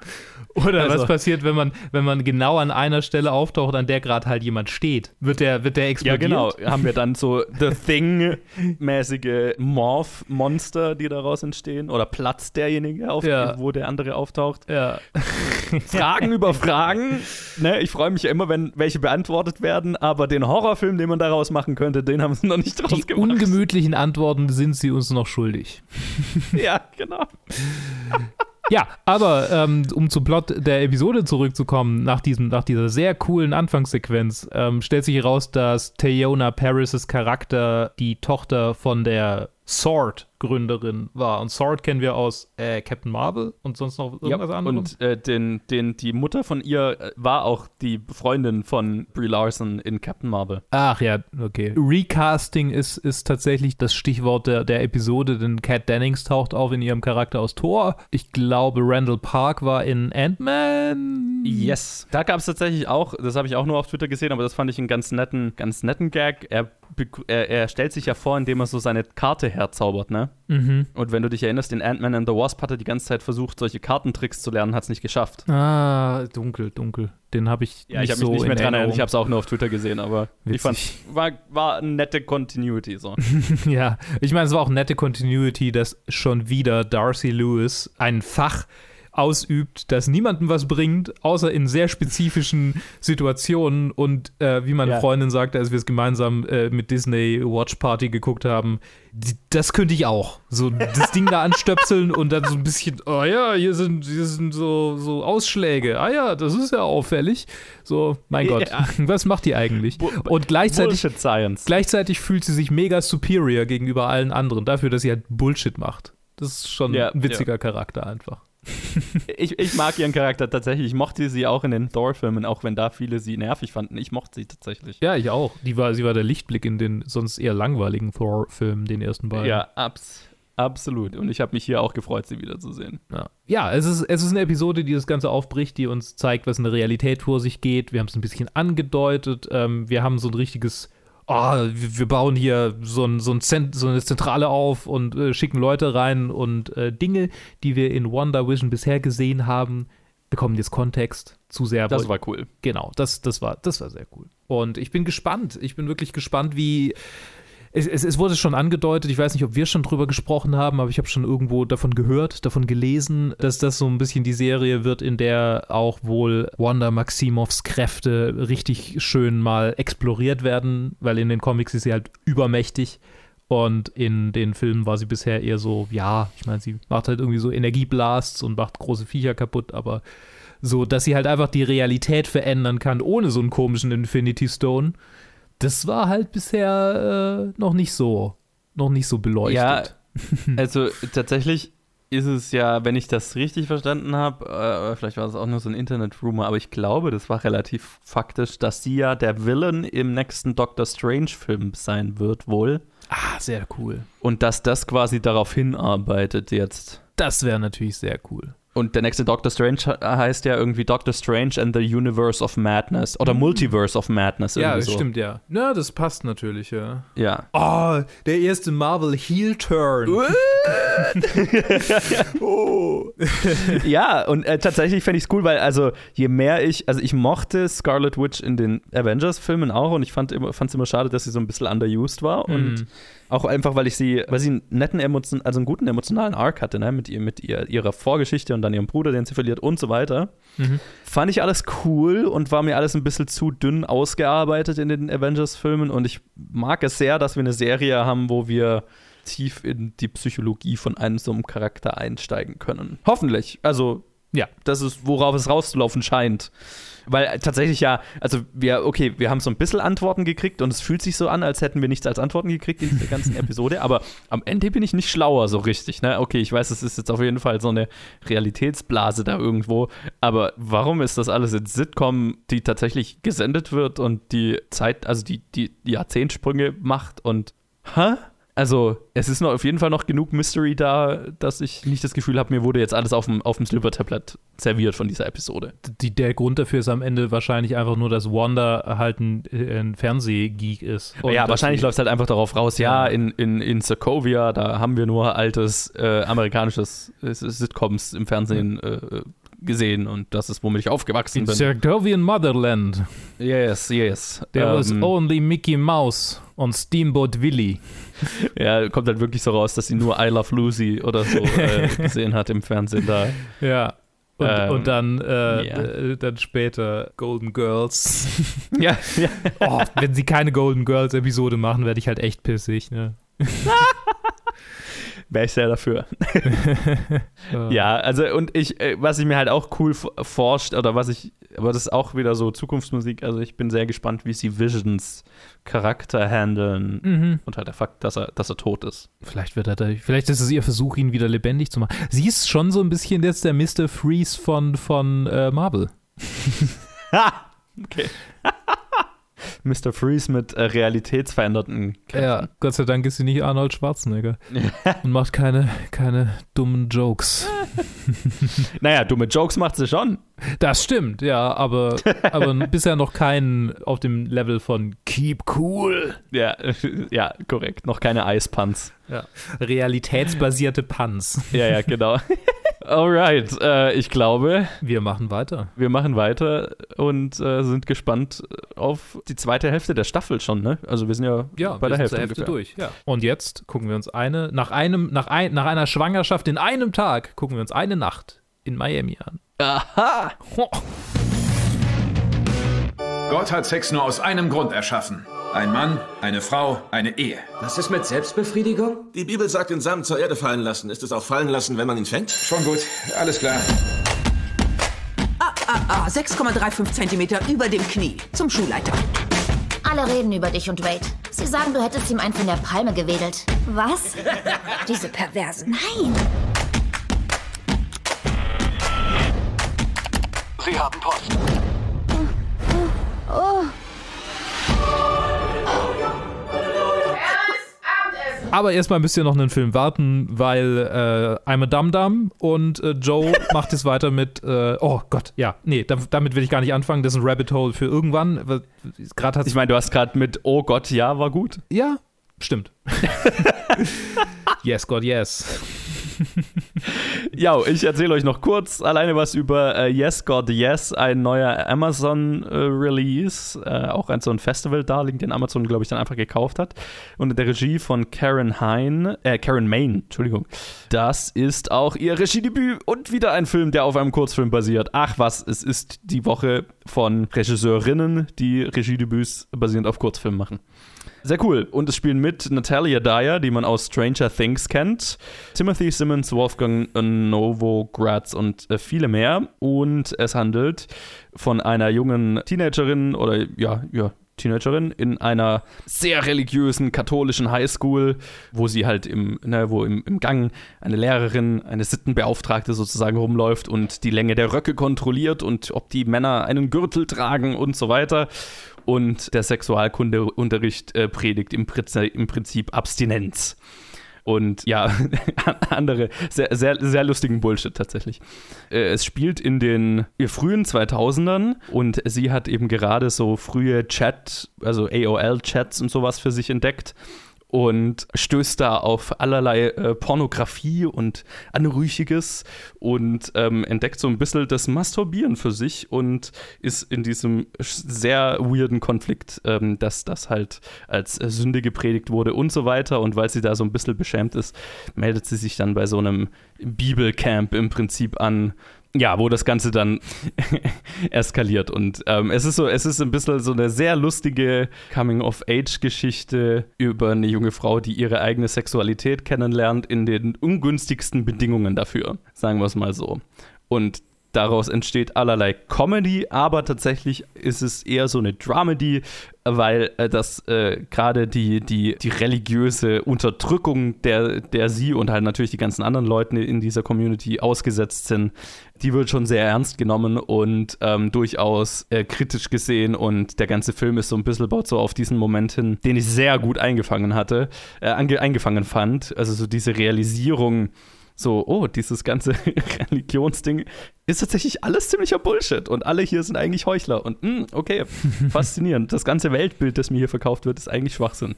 Oder Also- was passiert, wenn man, wenn man genau an einer Stelle auftaucht, an der gerade halt jemand steht? Wird der, wird der Ja, explodiert? genau. Haben wir dann so The Thing-mäßige Morph-Monster, die daraus entstehen? Oder platzt derjenige auf, Ja. wo der andere auftaucht? Ja. Fragen über Fragen. Ne, ich freue mich ja immer, wenn welche beantwortet werden, aber den Horrorfilm, den man daraus machen könnte, den haben sie noch nicht draus Die gemacht. ungemütlichen Antworten sind sie uns noch schuldig. Ja, genau. Ja, aber ähm, um zum Plot der Episode zurückzukommen, nach, diesem, nach dieser sehr coolen Anfangssequenz, ähm, stellt sich heraus, dass Tayona Paris' Charakter die Tochter von der Sword-Gründerin war. Und Sword kennen wir aus äh, Captain Marvel und sonst noch irgendwas Ja, anderes. und äh, den, den, die Mutter von ihr äh, war auch die Freundin von Brie Larson in Captain Marvel. Ach ja, okay. Recasting ist, ist tatsächlich das Stichwort der, der Episode, denn Kat Dennings taucht auf in ihrem Charakter aus Thor. Ich glaube, Randall Park war in Ant-Man. Yes. Da gab es tatsächlich auch, das habe ich auch nur auf Twitter gesehen, aber das fand ich einen ganz netten, ganz netten Gag. Er, er, er stellt sich ja vor, indem er so seine Karte herzaubert, ne? Mhm. Und wenn du dich erinnerst, in Ant-Man and the Wasp hat er die ganze Zeit versucht, solche Kartentricks zu lernen, hat es nicht geschafft. Ah, dunkel, dunkel. Den habe ich Ja, nicht ich habe mich so nicht mehr dran erinnert, ich habe es auch nur auf Twitter gesehen, aber ich fand, Witzig. war, war eine nette Continuity so. Ja, ich meine, es war auch nette Continuity, dass schon wieder Darcy Lewis ein Fach ausübt, das niemandem was bringt, außer in sehr spezifischen Situationen. Und äh, wie meine Ja. Freundin sagte, als wir es gemeinsam äh, mit Disney Watch Party geguckt haben, die, das könnte ich auch. So das Ding da anstöpseln und dann so ein bisschen, oh ja, hier sind, hier sind so, so Ausschläge. Ah ja, das ist ja auffällig. So, mein Gott, Ja. was macht die eigentlich? Bu- Und gleichzeitig. Gleichzeitig fühlt sie sich mega superior gegenüber allen anderen, dafür, dass sie halt Bullshit macht. Das ist schon Ja, ein witziger Charakter einfach. Ich, ich mag ihren Charakter tatsächlich. Ich mochte sie auch in den Thor-Filmen, auch wenn da viele sie nervig fanden. Ich mochte sie tatsächlich. Ja, ich auch. Die war, sie war der Lichtblick in den sonst eher langweiligen Thor-Filmen, den ersten beiden. Ja, abs absolut. Und ich habe mich hier auch gefreut, sie wiederzusehen. Ja, ja es, ist, es ist eine Episode, die das Ganze aufbricht, die uns zeigt, was in der Realität vor sich geht. Wir haben es ein bisschen angedeutet. Ähm, wir haben so ein richtiges, oh, wir, bauen hier so, ein, so, ein so eine Zentrale auf und äh, schicken Leute rein und äh, Dinge, die wir in Wonder Vision bisher gesehen haben, bekommen jetzt Kontext. Zu sehr Das war cool. genau, das, das, war, das war sehr cool. Und ich bin gespannt. Ich bin wirklich gespannt, wie. Es, es, es wurde schon angedeutet, ich weiß nicht, ob wir schon drüber gesprochen haben, aber ich habe schon irgendwo davon gehört, davon gelesen, dass das so ein bisschen die Serie wird, in der auch wohl Wanda Maximovs Kräfte richtig schön mal exploriert werden, weil in den Comics ist sie halt übermächtig. Und in den Filmen war sie bisher eher so, ja, ich meine, sie macht halt irgendwie so Energieblasts und macht große Viecher kaputt, aber so, dass sie halt einfach die Realität verändern kann, ohne so einen komischen Infinity Stone. Das war halt bisher äh, noch nicht so, noch nicht so beleuchtet. Ja, also tatsächlich ist es ja, wenn ich das richtig verstanden habe, äh, vielleicht war das auch nur so ein Internet-Rumor, aber ich glaube, das war relativ faktisch, dass sie ja der Villain im nächsten Doctor Strange-Film sein wird, wohl. Ah, sehr cool. Und dass das quasi darauf hinarbeitet jetzt. Das wäre natürlich sehr cool. Und der nächste Doctor Strange he- heißt ja irgendwie Doctor Strange and the Universe of Madness oder Multiverse of Madness. Ja, so. stimmt, ja. Ja, das passt natürlich, ja. Ja. Oh, der erste Marvel Heel Turn. oh. ja, und äh, tatsächlich fände ich es cool, weil also je mehr ich, also ich mochte Scarlet Witch in den Avengers-Filmen auch und ich fand es immer, immer schade, dass sie so ein bisschen underused war und Mhm. Auch einfach, weil ich sie, weil sie einen netten Emotion, also einen guten emotionalen Arc hatte, ne, mit ihr, mit ihr, ihrer Vorgeschichte und dann ihrem Bruder, den sie verliert und so weiter. Mhm. Fand ich alles cool und war mir alles ein bisschen zu dünn ausgearbeitet in den Avengers-Filmen und ich mag es sehr, dass wir eine Serie haben, wo wir tief in die Psychologie von einem so einem Charakter einsteigen können. Hoffentlich. Also, Ja. das ist, worauf es rauszulaufen scheint. Weil tatsächlich ja, also wir, okay, wir haben so ein bisschen Antworten gekriegt und es fühlt sich so an, als hätten wir nichts als Antworten gekriegt in dieser ganzen Episode, aber am Ende bin ich nicht schlauer so richtig, ne? Okay, ich weiß, es ist jetzt auf jeden Fall so eine Realitätsblase da irgendwo, aber warum ist das alles in Sitcom, die tatsächlich gesendet wird und die Zeit, also die, die, die Jahrzehntsprünge macht und, hä? Also, es ist noch auf jeden Fall noch genug Mystery da, dass ich nicht das Gefühl habe, mir wurde jetzt alles auf dem, auf dem Silver-Tablet serviert von dieser Episode. Die, der Grund dafür ist am Ende wahrscheinlich einfach nur, dass Wanda halt ein, ein Fernsehgeek ist. Ja, wahrscheinlich läuft es halt einfach darauf raus, ja, Ja. in, in, in Sokovia, da haben wir nur altes äh, amerikanisches äh, Sitcoms im Fernsehen äh, gesehen und das ist, womit ich aufgewachsen In bin. Sergovian Motherland. Yes, yes. There was Ähm, only Mickey Mouse on Steamboat Willie. ja, kommt halt wirklich so raus, dass sie nur I Love Lucy oder so äh, gesehen hat im Fernsehen da. Ja. Und, Ähm, und dann, äh, ja. äh, dann später Golden Girls. Ja, ja. oh, wenn sie keine Golden Girls Episode machen, werde ich halt echt pissig. Ne? Wäre ich sehr dafür. Ja, also und ich, äh, was ich mir halt auch cool forscht, oder was ich, aber das ist auch wieder so Zukunftsmusik, also ich bin sehr gespannt, wie sie Visions Charakter handeln Mhm. und halt der Fakt, dass er, dass er tot ist. Vielleicht wird er da, vielleicht ist es ihr Versuch, ihn wieder lebendig zu machen. Sie ist schon so ein bisschen jetzt der Mr. Freeze von, von äh, Marvel. Ha! Okay. Mr. Freeze mit äh, realitätsveränderten Kämpfen. Ja, Gott sei Dank ist sie nicht Arnold Schwarzenegger und macht keine, keine dummen Jokes. Naja, dumme Jokes macht sie schon. Das stimmt, ja, aber, aber bisher noch keinen auf dem Level von Keep Cool. Ja, ja, korrekt. Noch keine Eispuns. Ja. Realitätsbasierte Puns. Ja, ja, genau. Alright, äh, ich glaube, Wir machen weiter. wir machen weiter und äh, sind gespannt auf die zweite Hälfte der Staffel schon, ne? Also wir sind ja, bei der wir Hälfte, Hälfte durch. Ja. Und jetzt gucken wir uns eine, nach einem, nach, ein, nach einer Schwangerschaft in einem Tag, gucken wir uns eine Nacht in Miami an. Aha! Ho. Gott hat Sex nur aus einem Grund erschaffen. Ein Mann, eine Frau, eine Ehe. Was ist mit Selbstbefriedigung? Die Bibel sagt, den Samen zur Erde fallen lassen. Ist es auch fallen lassen, wenn man ihn fängt? Schon gut, alles klar. Ah, 6,35 Zentimeter über dem Knie. Zum Schulleiter. Alle reden über dich und Wade. Sie sagen, du hättest ihm einen von der Palme gewedelt. Was? Diese Perversen. Nein. Sie haben Post. Aber erstmal müsst ihr noch einen Film warten, weil äh, I'm a Dum Dum und äh, Joe macht es weiter mit, äh, oh Gott, ja, nee, da, damit will ich gar nicht anfangen, das ist ein Rabbit Hole für irgendwann. Ich meine, du hast gerade mit Oh Gott, ja, war gut. Ja, stimmt. yes, God, yes. Ja, ich erzähle euch noch kurz alleine was über äh, Yes God Yes, ein neuer Amazon-Release, äh, auch ein so ein Festival-Darling, den Amazon, glaube ich, dann einfach gekauft hat. Unter der Regie von Karen Hein, äh, Karen Main, Entschuldigung. Das ist auch ihr Regiedebüt und wieder ein Film, der auf einem Kurzfilm basiert. Ach was, es ist die Woche von Regisseurinnen, die Regiedebüts basierend auf Kurzfilmen machen. Sehr cool. Und es spielen mit Natalia Dyer, die man aus Stranger Things kennt, Timothy Simmons, Wolfgang Novogratz und äh, viele mehr. Und es handelt von einer jungen Teenagerin oder ja, ja, Teenagerin in einer sehr religiösen katholischen Highschool, wo sie halt im, ne, wo im, im Gang eine Lehrerin, eine Sittenbeauftragte sozusagen rumläuft und die Länge der Röcke kontrolliert und ob die Männer einen Gürtel tragen und so weiter. Und der Sexualkundeunterricht äh, predigt im, Prinzip, im Prinzip Abstinenz. Und ja, andere, sehr, sehr, sehr lustigen Bullshit tatsächlich. Äh, Es spielt in den frühen 2000ern und sie hat eben gerade so frühe Chat, also AOL-Chats und sowas für sich entdeckt und stößt da auf allerlei äh, Pornografie und Anrüchiges und ähm, entdeckt so ein bisschen das Masturbieren für sich und ist in diesem sehr weirden Konflikt, ähm, dass das halt als äh, Sünde gepredigt wurde und so weiter. Und weil sie da so ein bisschen beschämt ist, meldet sie sich dann bei so einem Bibelcamp im Prinzip an, ja, wo das Ganze dann eskaliert. Und ähm, es ist so, es ist ein bisschen so eine sehr lustige Coming-of-Age-Geschichte über eine junge Frau, die ihre eigene Sexualität kennenlernt in den ungünstigsten Bedingungen dafür, sagen wir es mal so. Und daraus entsteht allerlei Comedy, aber tatsächlich ist es eher so eine Dramedy, weil äh, das äh, gerade die, die, die religiöse Unterdrückung, der, der sie und halt natürlich die ganzen anderen Leute in dieser Community ausgesetzt sind, die wird schon sehr ernst genommen und ähm, durchaus äh, kritisch gesehen und der ganze Film ist so ein bisschen baut so auf diesen Moment hin, den ich sehr gut eingefangen hatte, äh, ange eingefangen fand. Also so diese Realisierung, so, oh, dieses ganze Religionsding ist tatsächlich alles ziemlicher Bullshit und alle hier sind eigentlich Heuchler. Und mh, okay, faszinierend. Das ganze Weltbild, das mir hier verkauft wird, ist eigentlich Schwachsinn.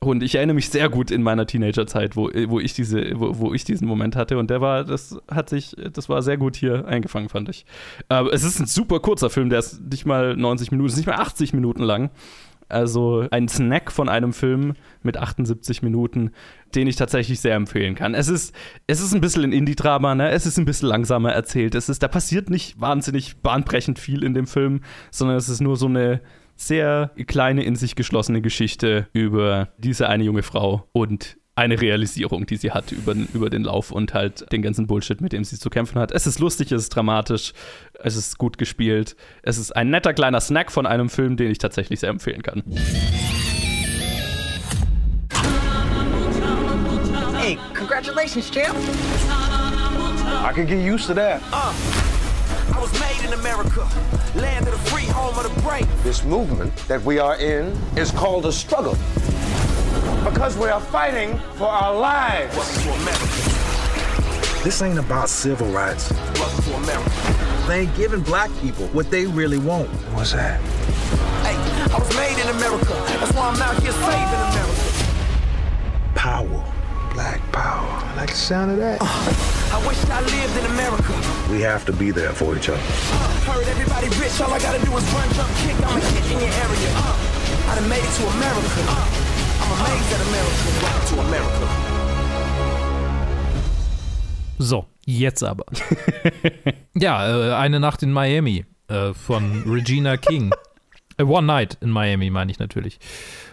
Und ich erinnere mich sehr gut in meiner Teenagerzeit, wo, wo ich diese, wo, wo ich diesen Moment hatte. Und der war, das hat sich, das war sehr gut hier eingefangen, fand ich. Aber es ist ein super kurzer Film, der ist nicht mal 90 Minuten, ist nicht mal 80 Minuten lang. Also ein Snack von einem Film mit 78 Minuten, den ich tatsächlich sehr empfehlen kann. Es ist, es ist ein bisschen ein Indie-Drama, ne? Es ist ein bisschen langsamer erzählt. Es ist, da passiert nicht wahnsinnig bahnbrechend viel in dem Film, sondern es ist nur so eine sehr kleine, in sich geschlossene Geschichte über diese eine junge Frau und eine Realisierung, die sie hat über, über den Lauf und halt den ganzen Bullshit, mit dem sie zu kämpfen hat. Es ist lustig, es ist dramatisch, es ist gut gespielt. Es ist ein netter kleiner Snack von einem Film, den ich tatsächlich sehr empfehlen kann. Hey, congratulations, champ. I can get used to that. Uh, I was made in America, land of the free, home of the brave. This movement that we are in is called a struggle. Because we are fighting for our lives. This ain't about civil rights. They ain't giving black people what they really want. What's that? Hey, I was made in America. That's why I'm out here saving America. Power. Black power. I like the sound of that. Uh, I wish I lived in America. We have to be there for each other. Uh, heard everybody rich, all I gotta do is run, jump, kick, I'm a hit in your area. Uh, I done made it to America. I'm So, jetzt aber. ja, äh, eine Nacht in Miami äh, von Regina King. Äh, One Night in Miami, meine ich natürlich.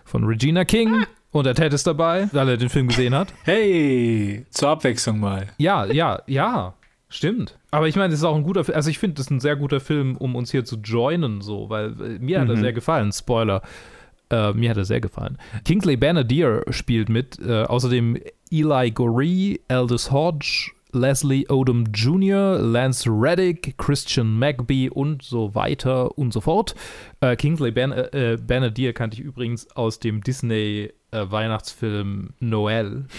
Von Regina King. Und der Ted ist dabei, weil er den Film gesehen hat. Hey, zur Abwechslung mal. Ja, ja, ja. Stimmt. Aber ich meine, es ist auch ein guter Film. Also, ich finde, das ist ein sehr guter Film, um uns hier zu joinen, so, weil mir hat er Mhm. sehr gefallen. Spoiler. Äh, mir hat er sehr gefallen. Kingsley Banadier spielt mit. Äh, außerdem Eli Goree, Aldous Hodge, Leslie Odom Jr., Lance Reddick, Christian Magby und so weiter und so fort. Äh, Kingsley Ban äh, Banadier kannte ich übrigens aus dem Disney äh, Weihnachtsfilm Noel.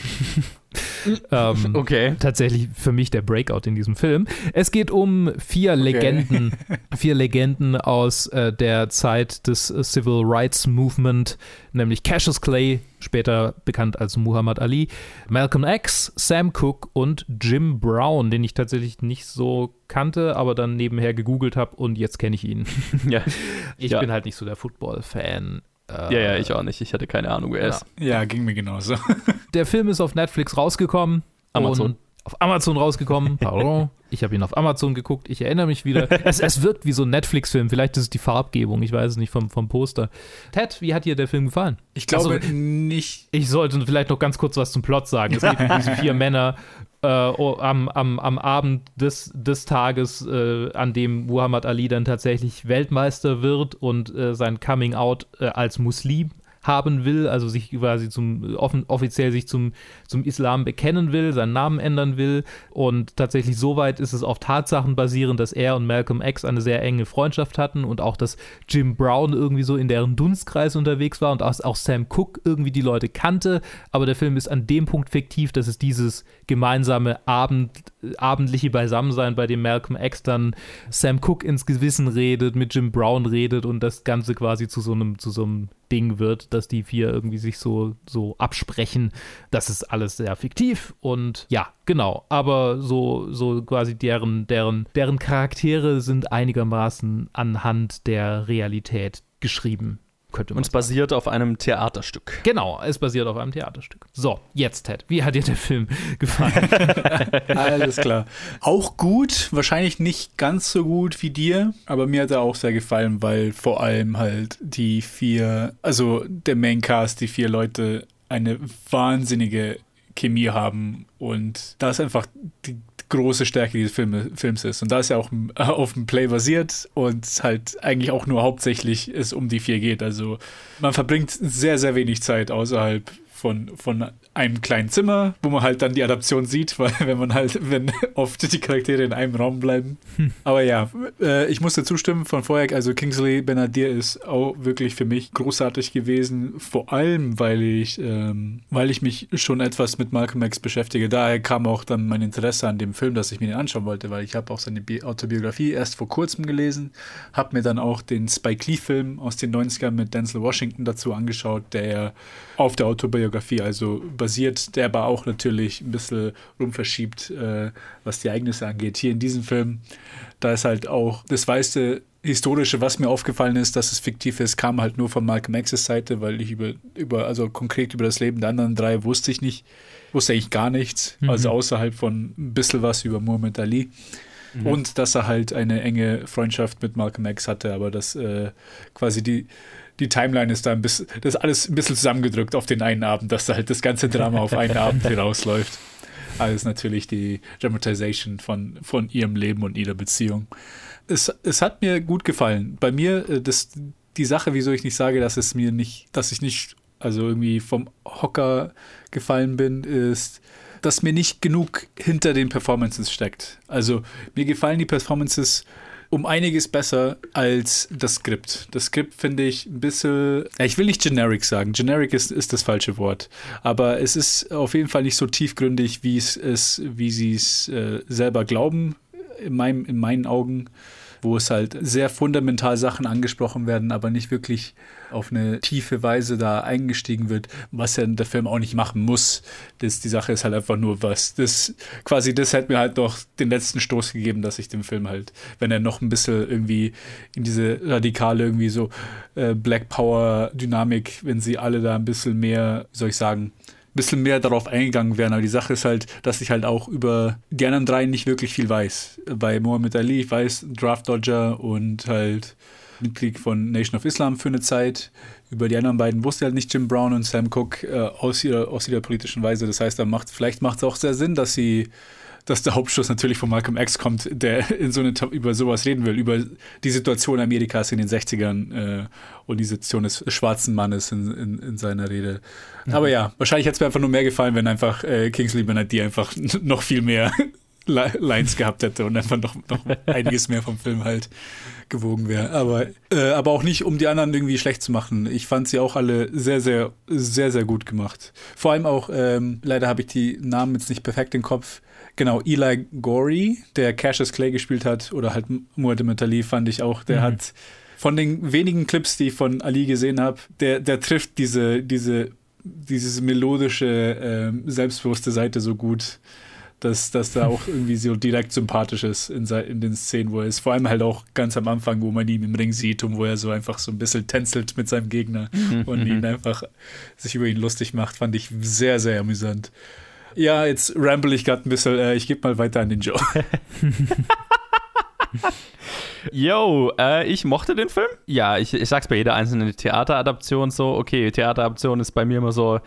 ähm, Okay. Tatsächlich für mich der Breakout in diesem Film. Es geht um vier Legenden, vier Legenden aus äh, der Zeit des Civil Rights Movement, nämlich Cassius Clay, später bekannt als Muhammad Ali, Malcolm X, Sam Cooke und Jim Brown, den ich tatsächlich nicht so kannte, aber dann nebenher gegoogelt habe und jetzt kenne ich ihn. Ja. Ich Ja. bin halt nicht so der Football-Fan. Äh, Ja, ja, ich auch nicht. Ich hatte keine Ahnung, wer er ist. Ja, ging mir genauso. Der Film ist auf Netflix rausgekommen. Amazon. Auf Amazon rausgekommen. Pardon. Ich habe ihn auf Amazon geguckt. Ich erinnere mich wieder. Es, es wirkt wie so ein Netflix-Film. Vielleicht ist es die Farbgebung. Ich weiß es nicht vom, vom Poster. Ted, wie hat dir der Film gefallen? Ich glaube Also, nicht. ich sollte vielleicht noch ganz kurz was zum Plot sagen. Es geht um diese vier Männer äh, oh, am, am, am Abend des, des Tages, äh, an dem Muhammad Ali dann tatsächlich Weltmeister wird und äh, sein Coming Out äh, als Muslim haben will, also sich quasi zum offen, offiziell sich zum, zum Islam bekennen will, seinen Namen ändern will. Und tatsächlich soweit ist es auf Tatsachen basierend, dass er und Malcolm X eine sehr enge Freundschaft hatten und auch, dass Jim Brown irgendwie so in deren Dunstkreis unterwegs war und auch, auch Sam Cooke irgendwie die Leute kannte, aber der Film ist an dem Punkt fiktiv, dass es dieses gemeinsame Abend, abendliche Beisammensein, bei dem Malcolm X dann Sam Cooke ins Gewissen redet, mit Jim Brown redet und das Ganze quasi zu so einem, zu so einem Ding wird, dass die vier irgendwie sich so, so absprechen. Das ist alles sehr fiktiv und ja, genau. Aber so, so quasi deren, deren, deren Charaktere sind einigermaßen anhand der Realität geschrieben, könnte man Und es basiert auf einem Theaterstück. Genau, es basiert auf einem Theaterstück. So, jetzt Ted, wie hat dir der Film gefallen? Alles klar. Auch gut, wahrscheinlich nicht ganz so gut wie dir, aber mir hat er auch sehr gefallen, weil vor allem halt die vier, also der Maincast, die vier Leute eine wahnsinnige Chemie haben und da ist einfach die große Stärke dieses Films ist. Und da ist ja auch äh, auf dem Play basiert und halt eigentlich auch nur hauptsächlich es um die vier geht. Also man verbringt sehr, sehr wenig Zeit außerhalb von, von einem kleinen Zimmer, wo man halt dann die Adaption sieht, weil wenn man halt, wenn oft die Charaktere in einem Raum bleiben. Hm. Aber ja, äh, ich muss dazu stimmen von vorher, also Kingsley Benadir ist auch wirklich für mich großartig gewesen, vor allem, weil ich, ähm, weil ich mich schon etwas mit Malcolm X beschäftige. Daher kam auch dann mein Interesse an dem Film, dass ich mir den anschauen wollte, weil ich habe auch seine Bi Autobiografie erst vor kurzem gelesen, habe mir dann auch den Spike Lee-Film aus den 90ern mit Denzel Washington dazu angeschaut, der auf der Autobiografie also basiert, der aber auch natürlich ein bisschen rumverschiebt, äh, was die Ereignisse angeht. Hier in diesem Film, da ist halt auch das meiste Historische, was mir aufgefallen ist, dass es fiktiv ist, kam halt nur von Malcolm X's Seite, weil ich über, über, also konkret über das Leben der anderen drei wusste ich nicht, wusste eigentlich gar nichts, mhm. also außerhalb von ein bisschen was über Muhammad Ali. Mhm. Und dass er halt eine enge Freundschaft mit Malcolm X hatte, aber dass äh, quasi die, die Timeline ist da ein bisschen, das ist alles ein bisschen zusammengedrückt auf den einen Abend, dass da halt das ganze Drama auf einen Abend hinausläuft. Alles natürlich die Dramatization von, von ihrem Leben und ihrer Beziehung. Es, es hat mir gut gefallen. Bei mir, äh, das, die Sache, wieso ich nicht sage, dass es mir nicht, dass ich nicht, also irgendwie vom Hocker gefallen bin, ist, dass mir nicht genug hinter den Performances steckt. Also mir gefallen die Performances um einiges besser als das Skript. Das Skript finde ich ein bisschen, ich will nicht generic sagen, generic ist, ist das falsche Wort, aber es ist auf jeden Fall nicht so tiefgründig, wie es ist, wie sie es äh, selber glauben, in, meinem, in meinen Augen wo es halt sehr fundamental Sachen angesprochen werden, aber nicht wirklich auf eine tiefe Weise da eingestiegen wird, was ja der Film auch nicht machen muss. Das, die Sache ist halt einfach nur was. Das, quasi das hat mir halt noch den letzten Stoß gegeben, dass ich den Film halt, wenn er noch ein bisschen irgendwie in diese radikale, irgendwie so äh, Black Power Dynamik, wenn sie alle da ein bisschen mehr, wie soll ich sagen, bisschen mehr darauf eingegangen wären. Aber die Sache ist halt, dass ich halt auch über die anderen drei nicht wirklich viel weiß. Bei Mohammed Ali, ich weiß Draft Dodger und halt Mitglied von Nation of Islam für eine Zeit. Über die anderen beiden wusste halt nicht Jim Brown und Sam Cooke äh, aus, ihrer, aus ihrer politischen Weise. Das heißt, da macht, vielleicht macht es auch sehr Sinn, dass sie dass der Hauptschluss natürlich von Malcolm X kommt, der in so eine, über sowas reden will, über die Situation Amerikas in den 60ern äh, und die Situation des schwarzen Mannes in, in, in seiner Rede. Mhm. Aber ja, wahrscheinlich hätte es mir einfach nur mehr gefallen, wenn einfach äh, Kingsley Benedict einfach noch viel mehr Lines gehabt hätte und einfach noch, noch einiges mehr vom Film halt gewogen wäre. Aber, äh, aber auch nicht, um die anderen irgendwie schlecht zu machen. Ich fand sie auch alle sehr, sehr, sehr, sehr gut gemacht. Vor allem auch, ähm, leider habe ich die Namen jetzt nicht perfekt im Kopf, Genau, Eli Gorey, der Cassius Clay gespielt hat, oder halt Muhammad Ali, fand ich auch, der mhm. hat von den wenigen Clips, die ich von Ali gesehen habe, der, der trifft diese, diese, diese melodische, äh, selbstbewusste Seite so gut, dass, dass da auch irgendwie so direkt sympathisch ist in, in den Szenen, wo er ist. Vor allem halt auch ganz am Anfang, wo man ihn im Ring sieht und wo er so einfach so ein bisschen tänzelt mit seinem Gegner mhm. und ihn einfach sich über ihn lustig macht, fand ich sehr, sehr amüsant. Ja, jetzt ramble ich gerade ein bisschen. Äh, ich gebe mal weiter an den Joe. Yo, äh, ich mochte den Film. Ja, ich, ich sag's bei jeder einzelnen Theateradaption so. Okay, Theateradaption ist bei mir immer so,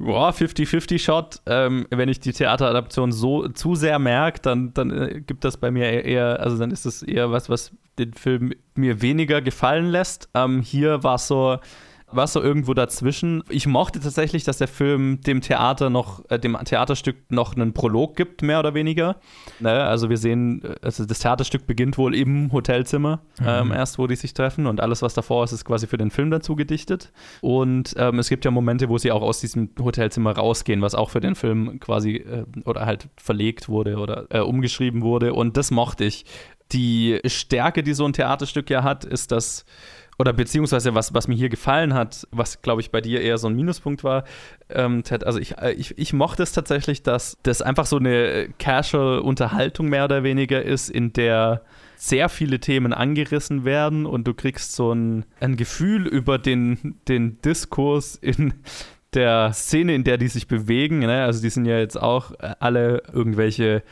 50-50-Shot. Ähm, wenn ich die Theateradaption so zu sehr merke, dann, dann äh, gibt das bei mir eher, also dann ist das eher was, was den Film mir weniger gefallen lässt. Ähm, hier war es so, war so irgendwo dazwischen. Ich mochte tatsächlich, dass der Film dem Theater noch, äh, dem Theaterstück noch einen Prolog gibt, mehr oder weniger. Ne? Also wir sehen, äh, also das Theaterstück beginnt wohl im Hotelzimmer mhm. ähm, erst, wo die sich treffen und alles, was davor ist, ist quasi für den Film dazu gedichtet. Und ähm, es gibt ja Momente, wo sie auch aus diesem Hotelzimmer rausgehen, was auch für den Film quasi äh, oder halt verlegt wurde oder äh, umgeschrieben wurde. Und das mochte ich. Die Stärke, die so ein Theaterstück ja hat, ist, dass oder beziehungsweise was, was mir hier gefallen hat, was glaube ich bei dir eher so ein Minuspunkt war, ähm, Ted, also ich, äh, ich, ich mochte es tatsächlich, dass das einfach so eine Casual-Unterhaltung mehr oder weniger ist, in der sehr viele Themen angerissen werden und du kriegst so ein, ein Gefühl über den, den Diskurs in der Szene, in der die sich bewegen. Ne? Also die sind ja jetzt auch alle irgendwelche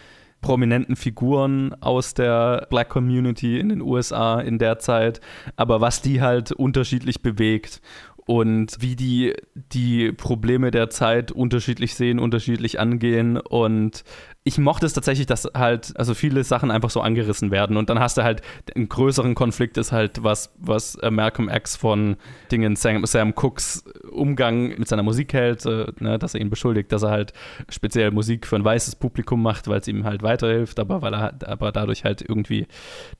prominenten Figuren aus der Black Community in den USA in der Zeit, aber was die halt unterschiedlich bewegt. und wie die die Probleme der Zeit unterschiedlich sehen, unterschiedlich angehen und ich mochte es tatsächlich, dass halt, also viele Sachen einfach so angerissen werden und dann hast du halt einen größeren Konflikt ist halt, was, was äh, Malcolm X von Dingen Sam, Sam Cooks Umgang mit seiner Musik hält, äh, ne, dass er ihn beschuldigt, dass er halt speziell Musik für ein weißes Publikum macht, weil es ihm halt weiterhilft, aber weil er aber dadurch halt irgendwie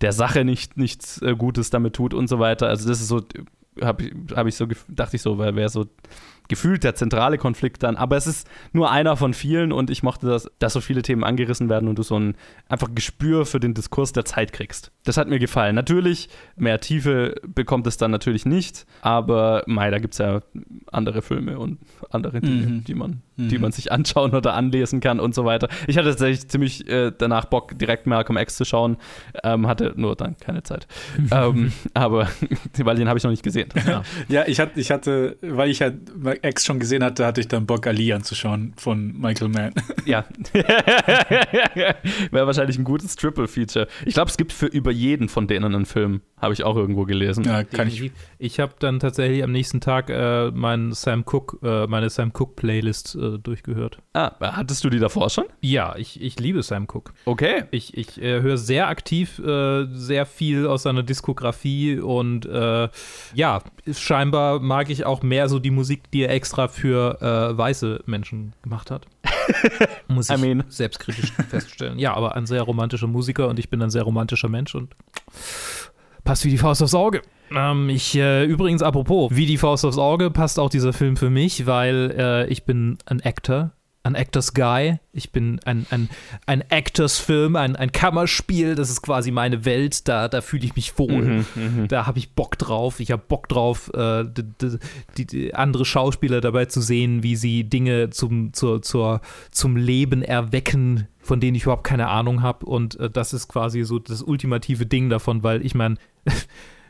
der Sache nicht nichts äh, Gutes damit tut und so weiter. Also das ist so, habe hab ich so, dachte ich so, weil wäre so gefühlt der zentrale Konflikt dann. Aber es ist nur einer von vielen und ich mochte das, dass so viele Themen angerissen werden und du so ein einfach Gespür für den Diskurs der Zeit kriegst. Das hat mir gefallen. Natürlich, mehr Tiefe bekommt es dann natürlich nicht, aber mei, da gibt es ja andere Filme und andere Dinge, mhm. die, man, mhm. die man sich anschauen oder anlesen kann und so weiter. Ich hatte tatsächlich ziemlich äh, danach Bock, direkt Malcolm X zu schauen, ähm, hatte nur dann keine Zeit. ähm, aber, weil den habe ich noch nicht gesehen. Ja. ja, ich, hatte, ich hatte, weil ich halt X schon gesehen hatte, hatte ich dann Bock, Ali anzuschauen von Michael Mann. Ja. Wäre wahrscheinlich ein gutes Triple-Feature. Ich glaube, es gibt für über jeden von denen einen Film. Habe ich auch irgendwo gelesen. Ja, kann ich. Ich habe dann tatsächlich am nächsten Tag äh, mein Sam Cook, äh, meine Sam Cook-Playlist äh, durchgehört. Ah, hattest du die davor schon? Ja, ich, ich liebe Sam Cook. Okay. Ich, ich äh, höre sehr aktiv äh, sehr viel aus seiner Diskografie und äh, ja, scheinbar mag ich auch mehr so die Musik, die er extra für weiße Menschen gemacht hat. Muss ich I mean. selbstkritisch feststellen. Ja, aber ein sehr romantischer Musiker und ich bin ein sehr romantischer Mensch und passt wie die Faust aufs Auge. Ähm, ich, äh, übrigens, apropos, wie die Faust aufs Auge passt auch dieser Film für mich, weil äh, ich bin ein Actor, ein Actors Guy. Ich bin ein, ein, ein Actors-Film, ein, ein Kammerspiel. Das ist quasi meine Welt. Da, da fühle ich mich wohl. Mhm, mhm. da habe ich Bock drauf. Ich habe Bock drauf, äh, die, die, die, andere Schauspieler dabei zu sehen, wie sie Dinge zum, zur, zur, zum Leben erwecken, von denen ich überhaupt keine Ahnung habe. Und äh, das ist quasi so das ultimative Ding davon, weil ich meine,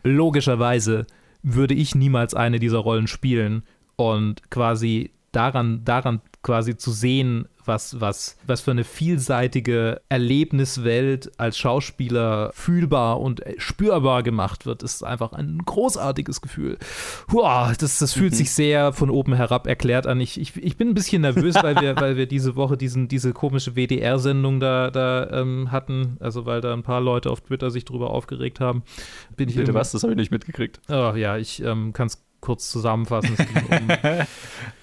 logischerweise würde ich niemals eine dieser Rollen spielen. Und quasi daran, daran quasi zu sehen, was, was, was für eine vielseitige Erlebniswelt als Schauspieler fühlbar und spürbar gemacht wird, ist einfach ein großartiges Gefühl. Uah, das, das fühlt mhm. sich sehr von oben herab erklärt an. Ich, ich, ich bin ein bisschen nervös, weil wir, weil wir diese Woche diesen, diese komische WDR-Sendung da, da ähm, hatten, also weil da ein paar Leute auf Twitter sich drüber aufgeregt haben. Bin ich Bitte was? Das habe ich nicht mitgekriegt. Oh, ja, ich ähm, kann es kurz zusammenfassen. Es ging, um,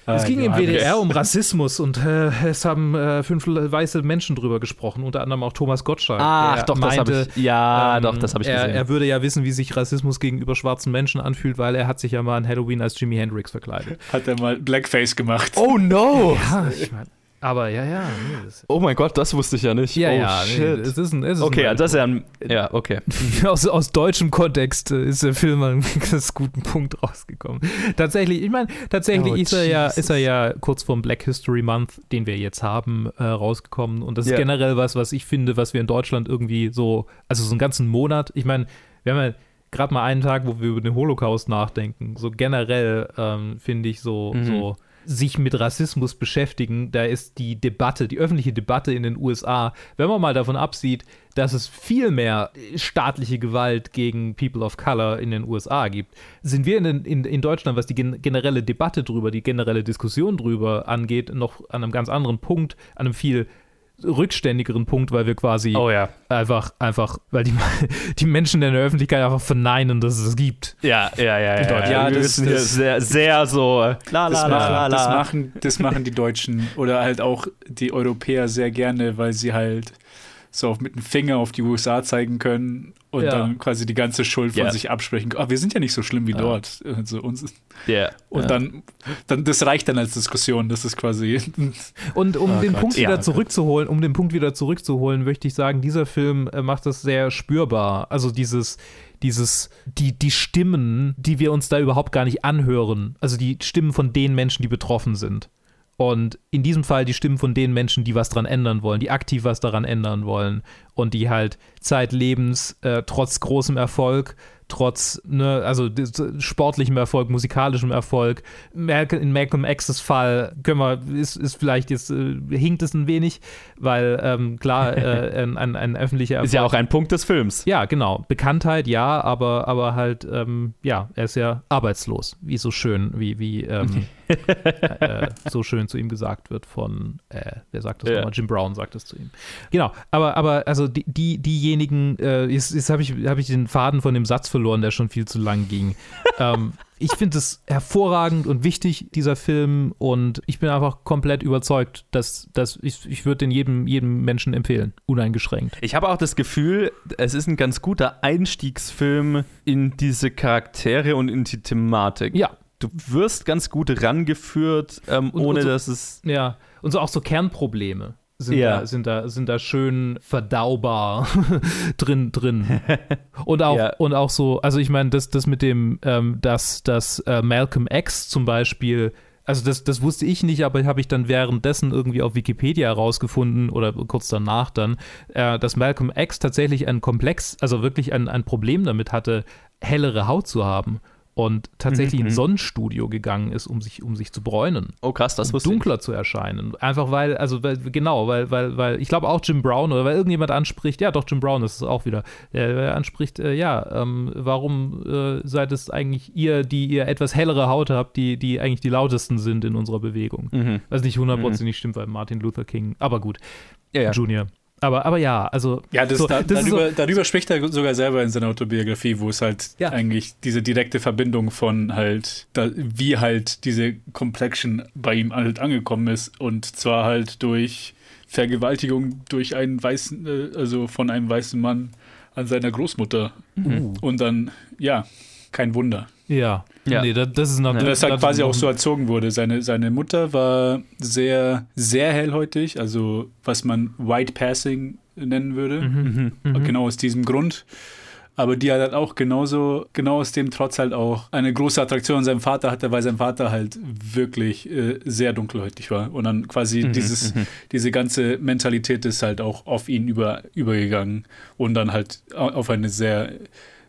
es ging im WDR um Rassismus und äh, es haben äh, fünf weiße Menschen drüber gesprochen, unter anderem auch Thomas Gottschalk. Ach, doch, meinte, das habe ich. Ja, ähm, doch, das habe ich gesehen. Er, er, würde ja wissen, wie sich Rassismus gegenüber schwarzen Menschen anfühlt, weil er hat sich ja mal an Halloween als Jimi Hendrix verkleidet. Hat er mal Blackface gemacht. Oh no! Ja, ich meine. Aber ja, ja. Nee, oh mein Gott, das wusste ich ja nicht. Ja, oh, ja. Nee, es ist ein, es ist okay, ein das ist ja ein. Ja, okay. aus, aus deutschem Kontext äh, ist der Film an einem guten Punkt rausgekommen. Tatsächlich, ich meine, tatsächlich oh, ist, er ja, ist er ja kurz vorm Black History Month, den wir jetzt haben, äh, rausgekommen. Und das ist yeah. generell was, was ich finde, was wir in Deutschland irgendwie so, also so einen ganzen Monat, ich meine, wir haben ja gerade mal einen Tag, wo wir über den Holocaust nachdenken. So generell ähm, finde ich so, mhm. so sich mit Rassismus beschäftigen, da ist die Debatte, die öffentliche Debatte in den USA, wenn man mal davon absieht, dass es viel mehr staatliche Gewalt gegen People of Color in den USA gibt, sind wir in, in, in Deutschland, was die generelle Debatte drüber, die generelle Diskussion drüber angeht, noch an einem ganz anderen Punkt, an einem viel rückständigeren Punkt, weil wir quasi oh, ja. einfach, einfach, weil die, die Menschen in der Öffentlichkeit einfach verneinen, dass es es gibt. Ja, ja, ja. Ja, ja das, das, sehr, sehr so la, la, das, la, la, das, machen, das machen die Deutschen oder halt auch die Europäer sehr gerne, weil sie halt so mit dem Finger auf die USA zeigen können und ja. dann quasi die ganze Schuld von yeah. sich absprechen. Ah, wir sind ja nicht so schlimm wie ja. dort. Also uns, yeah. Und ja. dann, dann, das reicht dann als Diskussion. Das ist quasi. Und um oh den Gott. Punkt wieder zurückzuholen, um den Punkt wieder zurückzuholen, möchte ich sagen, dieser Film äh, macht das sehr spürbar. Also dieses, dieses, die, die Stimmen, die wir uns da überhaupt gar nicht anhören. Also die Stimmen von den Menschen, die betroffen sind. Und in diesem Fall die Stimmen von den Menschen, die was daran ändern wollen, die aktiv was daran ändern wollen und die halt zeitlebens, äh, trotz großem Erfolg, trotz, ne, also sportlichem Erfolg, musikalischem Erfolg. In Malcolm X's Fall können wir, ist, ist vielleicht jetzt, äh, hinkt es ein wenig, weil ähm, klar, äh, ein, ein, ein, öffentlicher Erfolg. Ist ja auch ein Punkt des Films. Ja, genau. Bekanntheit, ja, aber, aber halt, ähm, ja, er ist ja arbeitslos, wie so schön, wie, wie ähm, äh, so schön zu ihm gesagt wird von, äh, wer sagt das ja. nochmal? Jim Brown sagt das zu ihm. Genau, aber, aber also die, die diejenigen, äh, jetzt, jetzt habe ich, hab ich den Faden von dem Satz verloren, der schon viel zu lang ging. ähm, ich finde es hervorragend und wichtig, dieser Film, und ich bin einfach komplett überzeugt, dass, dass ich, ich würde den jedem, jedem Menschen empfehlen, uneingeschränkt. Ich habe auch das Gefühl, es ist ein ganz guter Einstiegsfilm in diese Charaktere und in die Thematik. Ja, du wirst ganz gut rangeführt, ähm, und, ohne und so, dass es. Ja, und so auch so Kernprobleme sind, ja. da, sind, da, sind da schön verdaubar drin. drin. Und auch, ja. und auch so, also ich meine, das, das mit dem, ähm, dass, dass äh, Malcolm X zum Beispiel also das, das wusste ich nicht, aber habe ich dann währenddessen irgendwie auf Wikipedia herausgefunden oder kurz danach dann, äh, dass Malcolm X tatsächlich ein Komplex, also wirklich ein, ein Problem damit hatte, hellere Haut zu haben und tatsächlich mhm. ins Sonnenstudio gegangen ist, um sich, um sich zu bräunen. Oh krass, das um dunkler ich. zu erscheinen. Einfach weil, also weil, genau, weil, weil, weil ich glaube auch Jim Brown oder weil irgendjemand anspricht, ja doch, Jim Brown ist es auch wieder, der anspricht, äh, ja, ähm, warum äh, seid es eigentlich ihr, die ihr etwas hellere Haut habt, die, die eigentlich die lautesten sind in unserer Bewegung. Mhm. Was nicht hundertprozentig mhm. stimmt, weil Martin Luther King, aber gut, ja, ja. Junior. Aber, aber ja, also. Ja, das, so, da, das darüber, so, darüber spricht er sogar selber in seiner Autobiografie, wo es halt ja. eigentlich diese direkte Verbindung von halt, da, wie halt diese Complexion bei ihm halt angekommen ist. Und zwar halt durch Vergewaltigung durch einen weißen, äh, also von einem weißen Mann an seiner Großmutter. Mhm. Und dann, ja, kein Wunder. Ja, ja. Nee, das, das ist noch. Ja. Das halt quasi auch so erzogen wurde. Seine, seine Mutter war sehr, sehr hellhäutig, also was man White Passing nennen würde. Mhm, mhm, mhm. Genau aus diesem Grund. Aber die hat halt auch genauso, genau aus dem Trotz halt auch eine große Attraktion an seinem Vater hatte, weil sein Vater halt wirklich äh, sehr dunkelhäutig war. Und dann quasi mhm, dieses, mhm. diese ganze Mentalität ist halt auch auf ihn über, übergegangen und dann halt auf eine sehr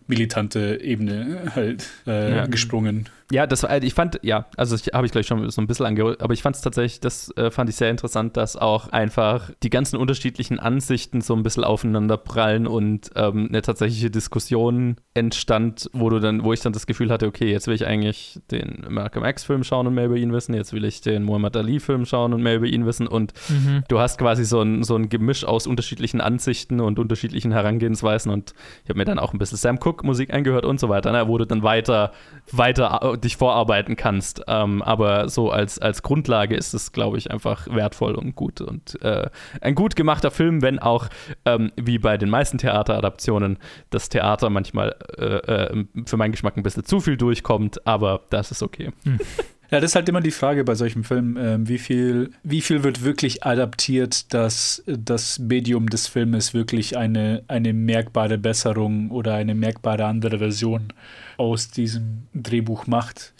militante Ebene halt äh, ja. gesprungen. Ja, das war, ich fand, ja, also habe ich gleich schon so ein bisschen angehört, aber ich fand es tatsächlich, das äh, fand ich sehr interessant, dass auch einfach die ganzen unterschiedlichen Ansichten so ein bisschen aufeinander prallen und ähm, eine tatsächliche Diskussion entstand, wo du dann, wo ich dann das Gefühl hatte, okay, jetzt will ich eigentlich den Malcolm X-Film schauen und mehr über ihn wissen, jetzt will ich den Muhammad Ali-Film schauen und mehr über ihn wissen und mhm. du hast quasi so ein, so ein Gemisch aus unterschiedlichen Ansichten und unterschiedlichen Herangehensweisen und ich habe mir dann auch ein bisschen Sam Cooke Musik angehört und so weiter, ne, wo du dann weiter, weiter dich vorarbeiten kannst. Ähm, aber so als, als Grundlage ist es, glaube ich, einfach wertvoll und gut. Und äh, ein gut gemachter Film, wenn auch, ähm, wie bei den meisten Theateradaptionen, das Theater manchmal äh, äh, für meinen Geschmack ein bisschen zu viel durchkommt, aber das ist okay. Hm. Ja, das ist halt immer die Frage bei solchen Filmen, äh, wie, viel, wie viel wird wirklich adaptiert, dass das Medium des Filmes wirklich eine, eine merkbare Besserung oder eine merkbare andere Version aus diesem Drehbuch macht.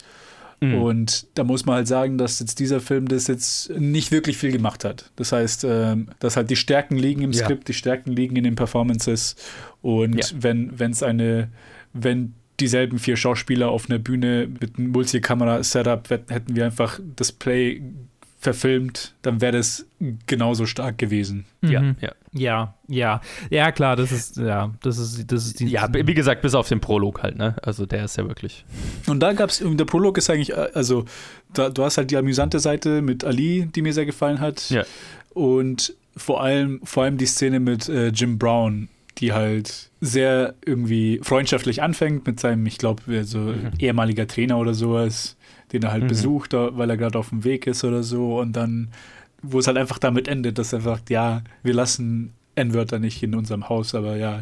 Mhm. Und da muss man halt sagen, dass jetzt dieser Film das jetzt nicht wirklich viel gemacht hat. Das heißt, ähm, dass halt die Stärken liegen im ja. Skript, die Stärken liegen in den Performances. Und ja. wenn es eine, wenn dieselben vier Schauspieler auf einer Bühne mit einem Multikamera-Setup hätten wir einfach das Play verfilmt, dann wäre das genauso stark gewesen. Mhm. Ja, ja. Ja, ja. Ja, klar, das ist, ja, das ist, das ist die. Ja, wie gesagt, bis auf den Prolog halt, ne? Also der ist ja wirklich. Und da gab es, der Prolog ist eigentlich, äh, also da, du hast halt die amüsante Seite mit Ali, die mir sehr gefallen hat. Ja. Und vor allem, vor allem die Szene mit äh, Jim Brown, die halt sehr irgendwie freundschaftlich anfängt mit seinem, ich glaube, so mhm. ehemaliger Trainer oder sowas den er halt mhm. besucht, weil er gerade auf dem Weg ist oder so. Und dann, wo es halt einfach damit endet, dass er sagt, ja, wir lassen N-Wörter nicht in unserem Haus, aber ja,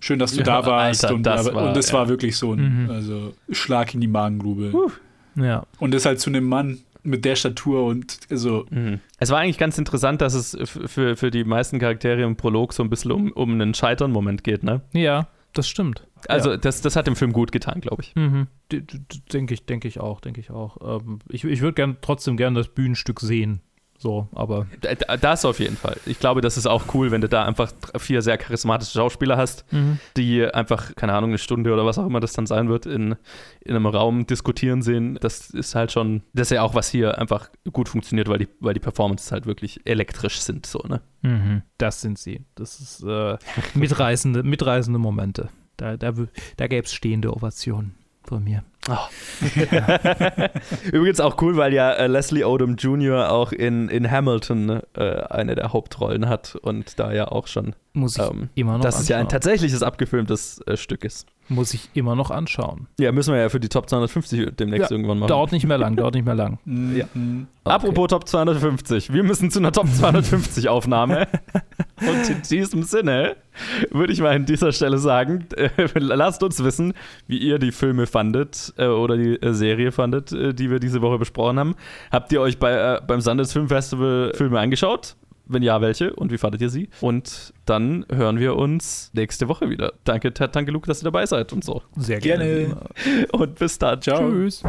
schön, dass du ja, da warst. Alter, und, das aber, war, und das ja. war wirklich so ein mhm. also, Schlag in die Magengrube. Uh, ja. Und das halt zu einem Mann mit der Statur und so. Mhm. Es war eigentlich ganz interessant, dass es für, für die meisten Charaktere im Prolog so ein bisschen um, um einen Scheitern-Moment geht, ne? Ja, das stimmt. Also ja. das, das hat dem Film gut getan, glaube ich. Mhm. Denke ich, denke ich auch, denke ich auch. Ähm, ich ich würde gern, trotzdem gerne das Bühnenstück sehen, So, aber. Das auf jeden Fall. Ich glaube, das ist auch cool, wenn du da einfach vier sehr charismatische Schauspieler hast, Mhm. die einfach, keine Ahnung, eine Stunde oder was auch immer das dann sein wird, in, in einem Raum diskutieren sehen. Das ist halt schon, das ist ja auch, was hier einfach gut funktioniert, weil die, weil die Performances halt wirklich elektrisch sind, so, ne? Mhm. Das sind sie. Das ist äh, mitreißende, mitreißende Momente. Da, da, da gäbe es stehende Ovationen von mir. Übrigens auch cool, weil ja äh, Leslie Odom Jr. auch in, in Hamilton äh, eine der Hauptrollen hat und da ja auch schon. Muss ich ähm, immer noch Das ist ja ein anschauen. tatsächliches abgefilmtes äh, Stück ist. Muss ich immer noch anschauen. Ja, müssen wir ja für die Top 250 demnächst Ja, irgendwann machen. Dauert nicht mehr lang, dauert nicht mehr lang. Ja. Apropos Top 250. Wir müssen zu einer Top 250 Aufnahme. Und in diesem Sinne würde ich mal an dieser Stelle sagen, äh, lasst uns wissen, wie ihr die Filme fandet äh, oder die äh, Serie fandet, äh, die wir diese Woche besprochen haben. Habt ihr euch bei, äh, beim Sundance Film Festival Filme angeschaut? Wenn ja, welche? Und wie fandet ihr sie? Und dann hören wir uns nächste Woche wieder. Danke, Ted, danke, Luke, dass ihr dabei seid und so. Sehr gerne. Und bis dann. Ciao. Tschüss.